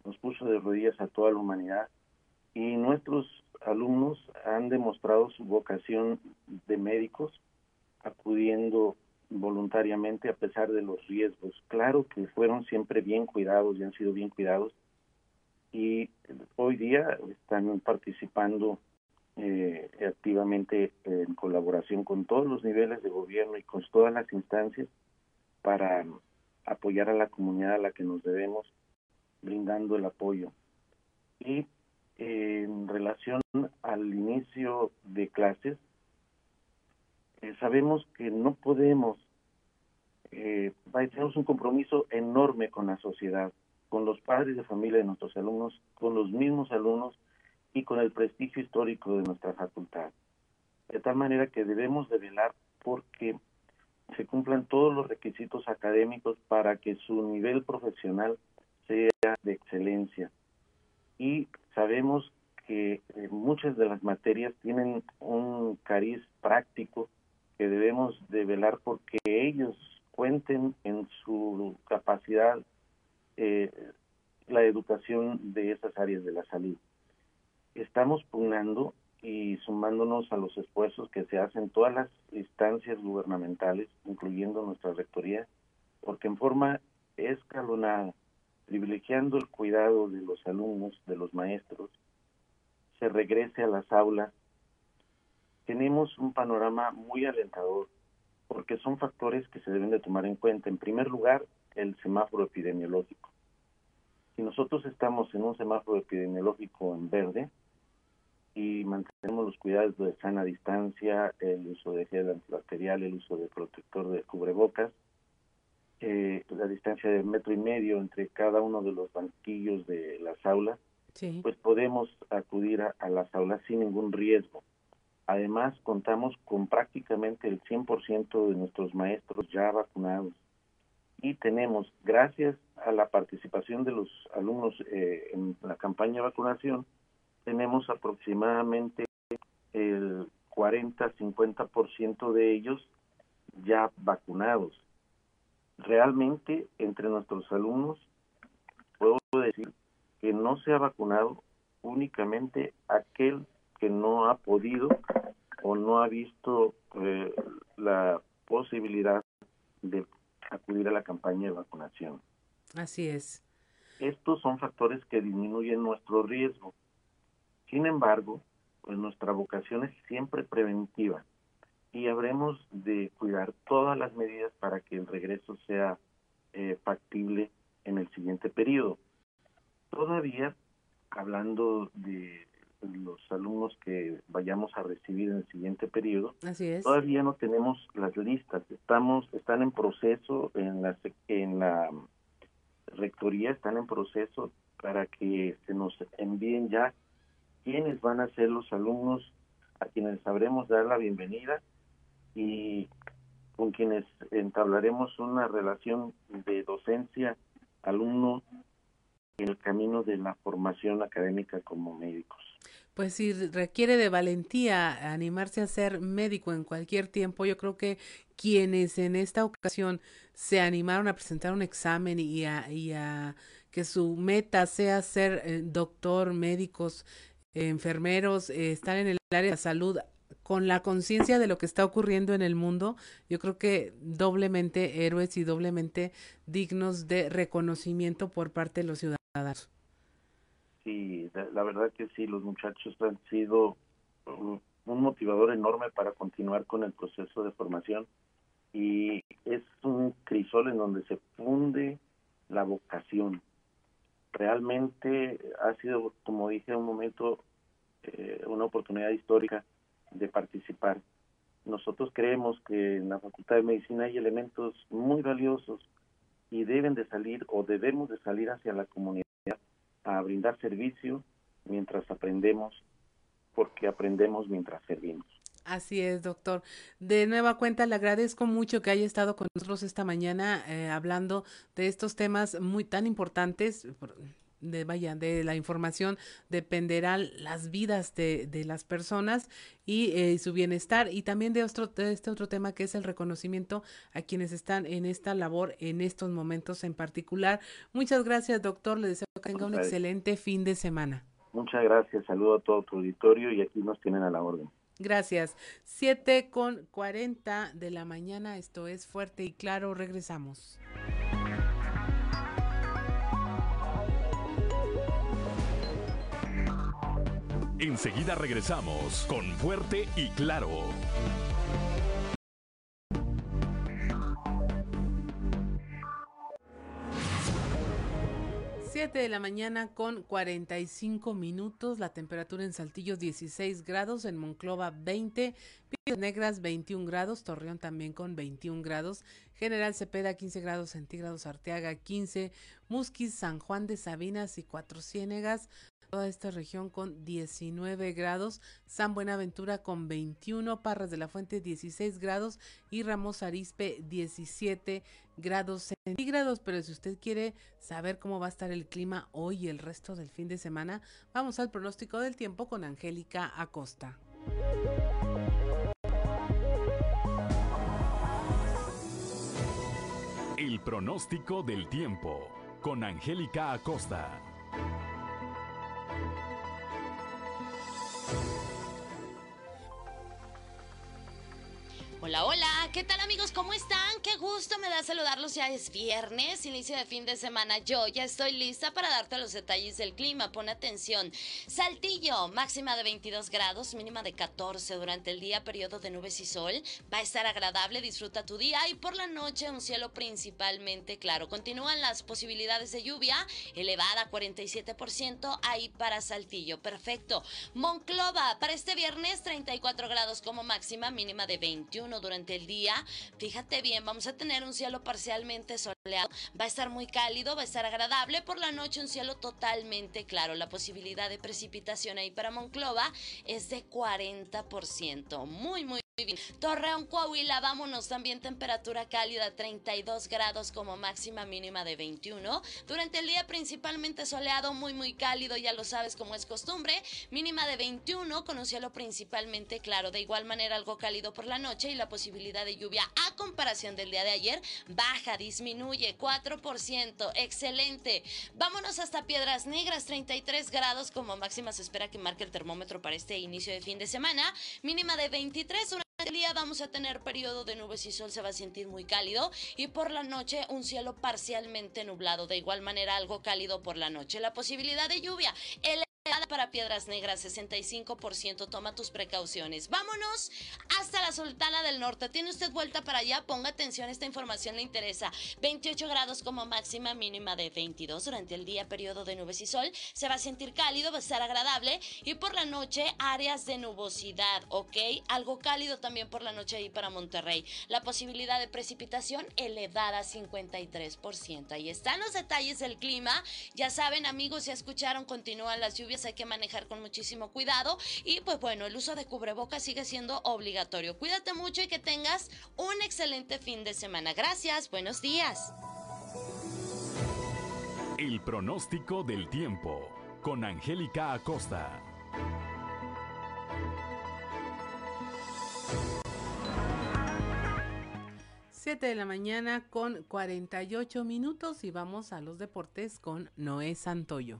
nos puso de rodillas a toda la humanidad. Y nuestros alumnos han demostrado su vocación de médicos, acudiendo voluntariamente a pesar de los riesgos. Claro que fueron siempre bien cuidados y han sido bien cuidados. Y hoy día están participando eh, activamente en colaboración con todos los niveles de gobierno y con todas las instancias para apoyar a la comunidad a la que nos debemos brindando el apoyo. Y en relación al inicio de clases, eh, sabemos que no podemos, eh, tenemos un compromiso enorme con la sociedad, con los padres de familia de nuestros alumnos, con los mismos alumnos y con el prestigio histórico de nuestra facultad. De tal manera que debemos de velar porque se cumplan todos los requisitos académicos para que su nivel profesional sea de excelencia. Y sabemos que eh, muchas de las materias tienen un cariz práctico que debemos de velar porque ellos cuenten en su capacidad eh, la educación de esas áreas de la salud. Estamos pugnando y sumándonos a los esfuerzos que se hacen todas las instancias gubernamentales, incluyendo nuestra rectoría, porque en forma escalonada, privilegiando el cuidado de los alumnos, de los maestros, se regrese a las aulas, tenemos un panorama muy alentador, porque son factores que se deben de tomar en cuenta. En primer lugar, el semáforo epidemiológico. Si nosotros estamos en un semáforo epidemiológico en verde, y mantenemos los cuidados de sana distancia, el uso de gel antibacterial, el uso de protector de cubrebocas, eh, la distancia de metro y medio entre cada uno de los banquillos de las aulas, pues podemos acudir a, las aulas sin ningún riesgo. Además, contamos con prácticamente el 100% de nuestros maestros ya vacunados y tenemos, gracias a la participación de los alumnos eh, en la campaña de vacunación, tenemos aproximadamente el 40-50% de ellos ya vacunados. Realmente entre nuestros alumnos puedo decir que no se ha vacunado únicamente aquel que no ha podido o no ha visto eh, la posibilidad de acudir a la campaña de vacunación. Así es. Estos son factores que disminuyen nuestro riesgo. Sin embargo, pues nuestra vocación es siempre preventiva y habremos de cuidar todas las medidas para que el regreso sea eh, factible en el siguiente periodo. Todavía, hablando de los alumnos que vayamos a recibir en el siguiente periodo, todavía no tenemos las listas. Estamos, están en proceso en la, en la rectoría, están en proceso para que se nos envíen ya quiénes van a ser los alumnos a quienes sabremos dar la bienvenida y con quienes entablaremos una relación de docencia alumno el camino de la formación académica como médicos. Pues si requiere de valentía animarse a ser médico en cualquier tiempo, yo creo que quienes en esta ocasión se animaron a presentar un examen y a, y a que su meta sea ser eh, doctor, médicos, enfermeros, eh, están en el área de la salud con la conciencia de lo que está ocurriendo en el mundo, yo creo que doblemente héroes y doblemente dignos de reconocimiento por parte de los ciudadanos. Sí, la verdad que sí, los muchachos han sido un motivador enorme para continuar con el proceso de formación. Y es un crisol en donde se funde la vocación, realmente ha sido, como dije un momento, eh, una oportunidad histórica de participar. Nosotros creemos que en la Facultad de Medicina hay elementos muy valiosos y deben de salir o debemos de salir hacia la comunidad a brindar servicio mientras aprendemos, porque aprendemos mientras servimos. Así es, doctor. De nueva cuenta, le agradezco mucho que haya estado con nosotros esta mañana eh, hablando de estos temas muy tan importantes. De, vaya, de la información dependerán las vidas de, de las personas y eh, su bienestar y también de, otro, de este otro tema que es el reconocimiento a quienes están en esta labor en estos momentos en particular. Muchas gracias, doctor. Le deseo que tenga un excelente fin de semana. Muchas gracias. Saludo a todo tu auditorio y aquí nos tienen a la orden. Gracias. Siete con cuarenta de la mañana. Esto es fuerte y claro. Regresamos. Enseguida regresamos con Fuerte y Claro. 7 7 de la mañana con 45 minutos, la temperatura en Saltillo 16 grados, en Monclova 20, Piedras Negras 21 grados, Torreón también con 21 grados, General Cepeda 15 grados centígrados, Arteaga 15, Musquis, San Juan de Sabinas y Cuatro Ciénegas, toda esta región con 19 grados, San Buenaventura con 21, Parras de la Fuente 16 grados y Ramos Arispe 17 grados centígrados. Pero si usted quiere saber cómo va a estar el clima hoy y el resto del fin de semana, vamos al pronóstico del tiempo con Angélica Acosta. El pronóstico del tiempo con Angélica Acosta. Hola, hola, ¿qué tal amigos? ¿Cómo están? Qué gusto me da saludarlos. Ya es viernes, inicio de fin de semana. Yo ya estoy lista para darte los detalles del clima. Pon atención. Saltillo, máxima de 22 grados, mínima de 14 durante el día, periodo de nubes y sol. Va a estar agradable, disfruta tu día y por la noche un cielo principalmente claro. Continúan las posibilidades de lluvia, elevada 47% ahí para Saltillo. Perfecto. Monclova, para este viernes 34 grados como máxima, mínima de 21 durante el día. Fíjate bien, vamos a tener un cielo parcialmente soleado. Va a estar muy cálido, va a estar agradable. Por la noche un cielo totalmente claro. La posibilidad de precipitación ahí para Monclova es de 40%. Muy, muy. Torreón, Coahuila, vámonos también temperatura cálida, 32 grados como máxima mínima de 21. Durante el día principalmente soleado, muy muy cálido, ya lo sabes como es costumbre, mínima de 21 con un cielo principalmente claro. De igual manera algo cálido por la noche y la posibilidad de lluvia a comparación del día de ayer baja, disminuye 4%, excelente. Vámonos hasta Piedras Negras, 33 grados como máxima se espera que marque el termómetro para este inicio de fin de semana, mínima de 23 durante el día vamos a tener periodo de nubes y sol, se va a sentir muy cálido y por la noche un cielo parcialmente nublado, de igual manera algo cálido por la noche. La posibilidad de lluvia, el para Piedras Negras, 65%. Toma tus precauciones. Vámonos hasta la Sultana del Norte. ¿Tiene usted vuelta para allá? Ponga atención, esta información le interesa. 28 grados como máxima, mínima de 22 durante el día, periodo de nubes y sol. Se va a sentir cálido, va a estar agradable. Y por la noche, áreas de nubosidad, ¿ok? Algo cálido también por la noche ahí para Monterrey. La posibilidad de precipitación elevada a 53%. Ahí están los detalles del clima. Ya saben, amigos, ya escucharon, continúan las lluvias hay que manejar con muchísimo cuidado y pues bueno, el uso de cubrebocas sigue siendo obligatorio. Cuídate mucho y que tengas un excelente fin de semana. Gracias, buenos días. El pronóstico del tiempo con Angélica Acosta. Siete de la mañana con 48 minutos y vamos a los deportes con Noé Santoyo.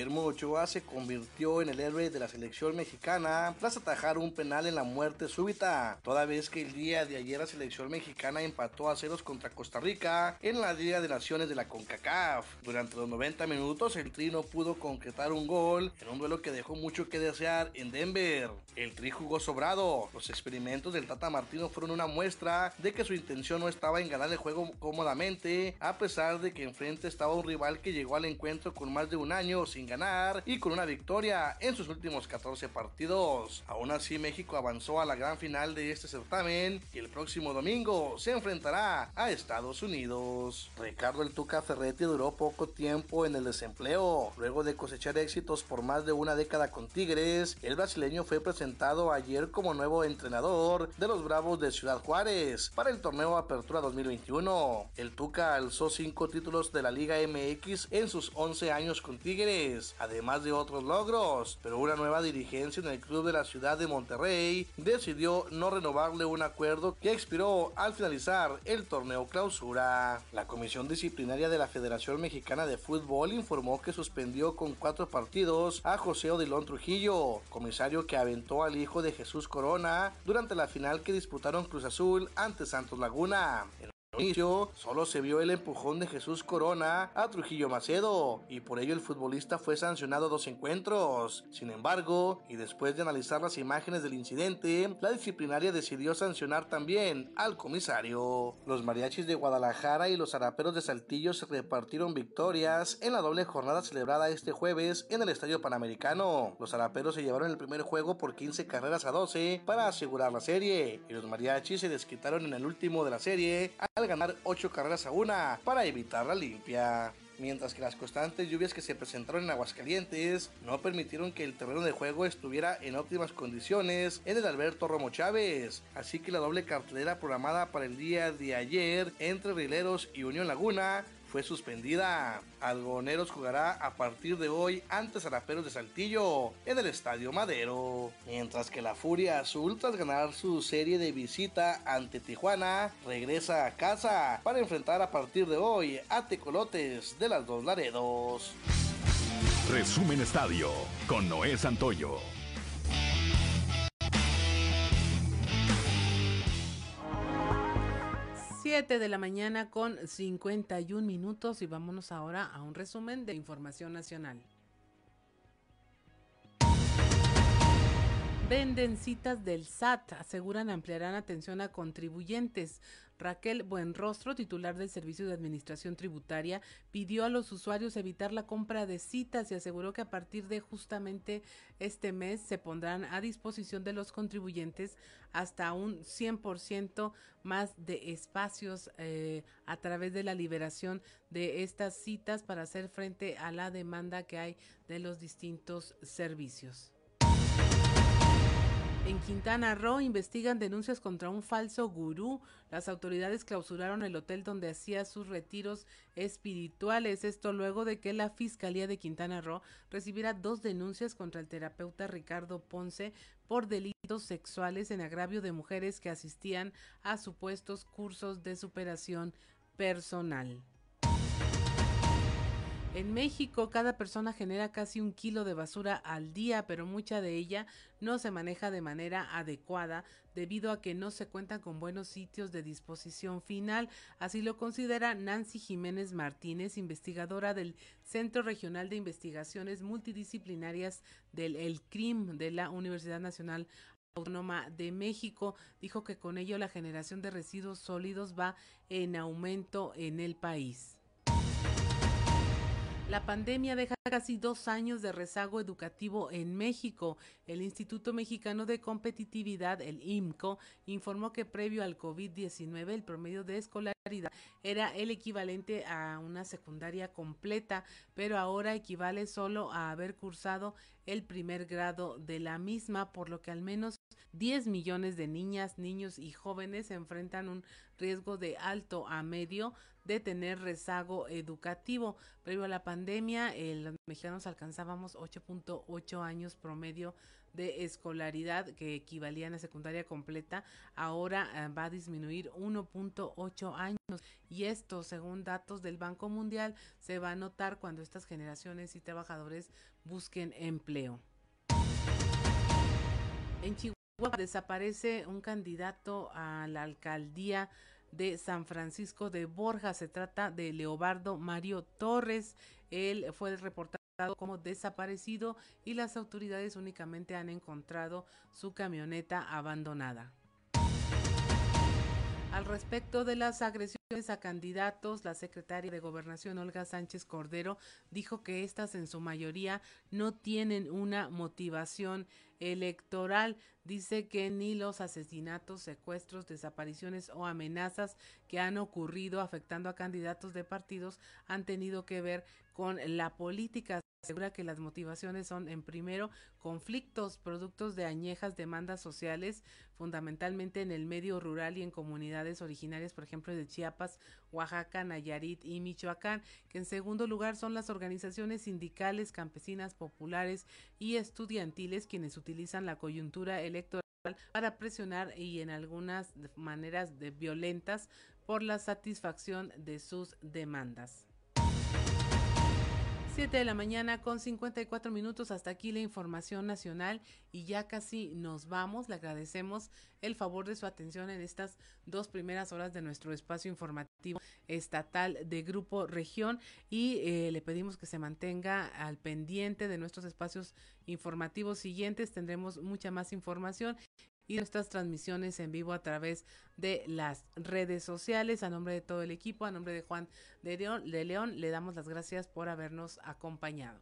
Guillermo Ochoa se convirtió en el héroe de la selección mexicana tras atajar un penal en la muerte súbita, toda vez que el día de ayer la selección mexicana empató a ceros contra Costa Rica en la Liga de Naciones de la CONCACAF. Durante los 90 minutos el Tri no pudo concretar un gol en un duelo que dejó mucho que desear en Denver. El Tri jugó sobrado. Los experimentos del Tata Martino fueron una muestra de que su intención no estaba en ganar el juego cómodamente, a pesar de que enfrente estaba un rival que llegó al encuentro con más de un año sin ganar y con una victoria en sus últimos 14 partidos. Aún así, México avanzó a la gran final de este certamen y el próximo domingo se enfrentará a Estados Unidos. Ricardo El Tuca Ferretti duró poco tiempo en el desempleo. Luego de cosechar éxitos por más de una década con Tigres, el brasileño fue presentado ayer como nuevo entrenador de los Bravos de Ciudad Juárez para el torneo Apertura 2021. El Tuca alzó cinco títulos de la Liga MX en sus 11 años con Tigres además de otros logros, pero una nueva dirigencia en el club de la ciudad de Monterrey decidió no renovarle un acuerdo que expiró al finalizar el torneo clausura. La Comisión Disciplinaria de la Federación Mexicana de Fútbol informó que suspendió con cuatro partidos a José Odilón Trujillo, comisario que aventó al hijo de Jesús Corona durante la final que disputaron Cruz Azul ante Santos Laguna. Inicio, solo se vio el empujón de Jesús Corona a Trujillo Macedo y por ello el futbolista fue sancionado dos encuentros. Sin embargo, y después de analizar las imágenes del incidente, la disciplinaria decidió sancionar también al comisario. Los mariachis de Guadalajara y los araperos de Saltillo se repartieron victorias en la doble jornada celebrada este jueves en el Estadio Panamericano. Los araperos se llevaron el primer juego por 15 carreras a 12 para asegurar la serie y los mariachis se desquitaron en el último de la serie al ganar 8 carreras a una para evitar la limpia. Mientras que las constantes lluvias que se presentaron en Aguascalientes no permitieron que el terreno de juego estuviera en óptimas condiciones en el Alberto Romo Chávez. Así que la doble cartelera programada para el día de ayer entre Rileros y Unión Laguna fue suspendida. Algoneros jugará a partir de hoy ante Zaraperos de Saltillo en el Estadio Madero. Mientras que la Furia Azul, tras ganar su serie de visita ante Tijuana, regresa a casa para enfrentar a partir de hoy a Tecolotes de las dos Laredos. Resumen Estadio con Noé Santoyo. 7 de la mañana con 51 minutos y vámonos ahora a un resumen de información nacional. Venden citas del SAT, aseguran ampliarán atención a contribuyentes. Raquel Buenrostro, titular del Servicio de Administración Tributaria, pidió a los usuarios evitar la compra de citas y aseguró que a partir de justamente este mes se pondrán a disposición de los contribuyentes hasta un 100% más de espacios eh, a través de la liberación de estas citas para hacer frente a la demanda que hay de los distintos servicios. En Quintana Roo investigan denuncias contra un falso gurú. Las autoridades clausuraron el hotel donde hacía sus retiros espirituales. Esto luego de que la Fiscalía de Quintana Roo recibiera dos denuncias contra el terapeuta Ricardo Ponce por delitos sexuales en agravio de mujeres que asistían a supuestos cursos de superación personal. En México, cada persona genera casi un kilo de basura al día, pero mucha de ella no se maneja de manera adecuada debido a que no se cuentan con buenos sitios de disposición final. Así lo considera Nancy Jiménez Martínez, investigadora del Centro Regional de Investigaciones Multidisciplinarias del El CRIM de la Universidad Nacional Autónoma de México dijo que con ello la generación de residuos sólidos va en aumento en el país. La pandemia deja casi dos años de rezago educativo en México. El Instituto Mexicano de Competitividad, el IMCO, informó que previo al COVID-19 el promedio de escolaridad era el equivalente a una secundaria completa, pero ahora equivale solo a haber cursado el primer grado de la misma, por lo que al menos 10 millones de niñas, niños y jóvenes enfrentan un riesgo de alto a medio de tener rezago educativo. Previo a la pandemia, los mexicanos alcanzábamos 8.8 años promedio de escolaridad que equivalían a secundaria completa, ahora eh, va a disminuir 1.8 años y esto, según datos del Banco Mundial, se va a notar cuando estas generaciones y trabajadores busquen empleo. En Chihuahua desaparece un candidato a la alcaldía de San Francisco de Borja. Se trata de Leobardo Mario Torres. Él fue reportado como desaparecido y las autoridades únicamente han encontrado su camioneta abandonada. Al respecto de las agresiones a candidatos, la secretaria de Gobernación Olga Sánchez Cordero dijo que estas en su mayoría no tienen una motivación electoral. Dice que ni los asesinatos, secuestros, desapariciones o amenazas que han ocurrido afectando a candidatos de partidos han tenido que ver con la política asegura que las motivaciones son, en primero, conflictos productos de añejas demandas sociales, fundamentalmente en el medio rural y en comunidades originarias, por ejemplo, de Chiapas, Oaxaca, Nayarit y Michoacán, que en segundo lugar son las organizaciones sindicales, campesinas, populares y estudiantiles quienes utilizan la coyuntura electoral para presionar y en algunas maneras de violentas por la satisfacción de sus demandas. 7 de la mañana con 54 minutos. Hasta aquí la información nacional y ya casi nos vamos. Le agradecemos el favor de su atención en estas dos primeras horas de nuestro espacio informativo estatal de Grupo Región y eh, le pedimos que se mantenga al pendiente de nuestros espacios informativos siguientes. Tendremos mucha más información y nuestras transmisiones en vivo a través de las redes sociales. A nombre de todo el equipo, a nombre de Juan de León, le damos las gracias por habernos acompañado.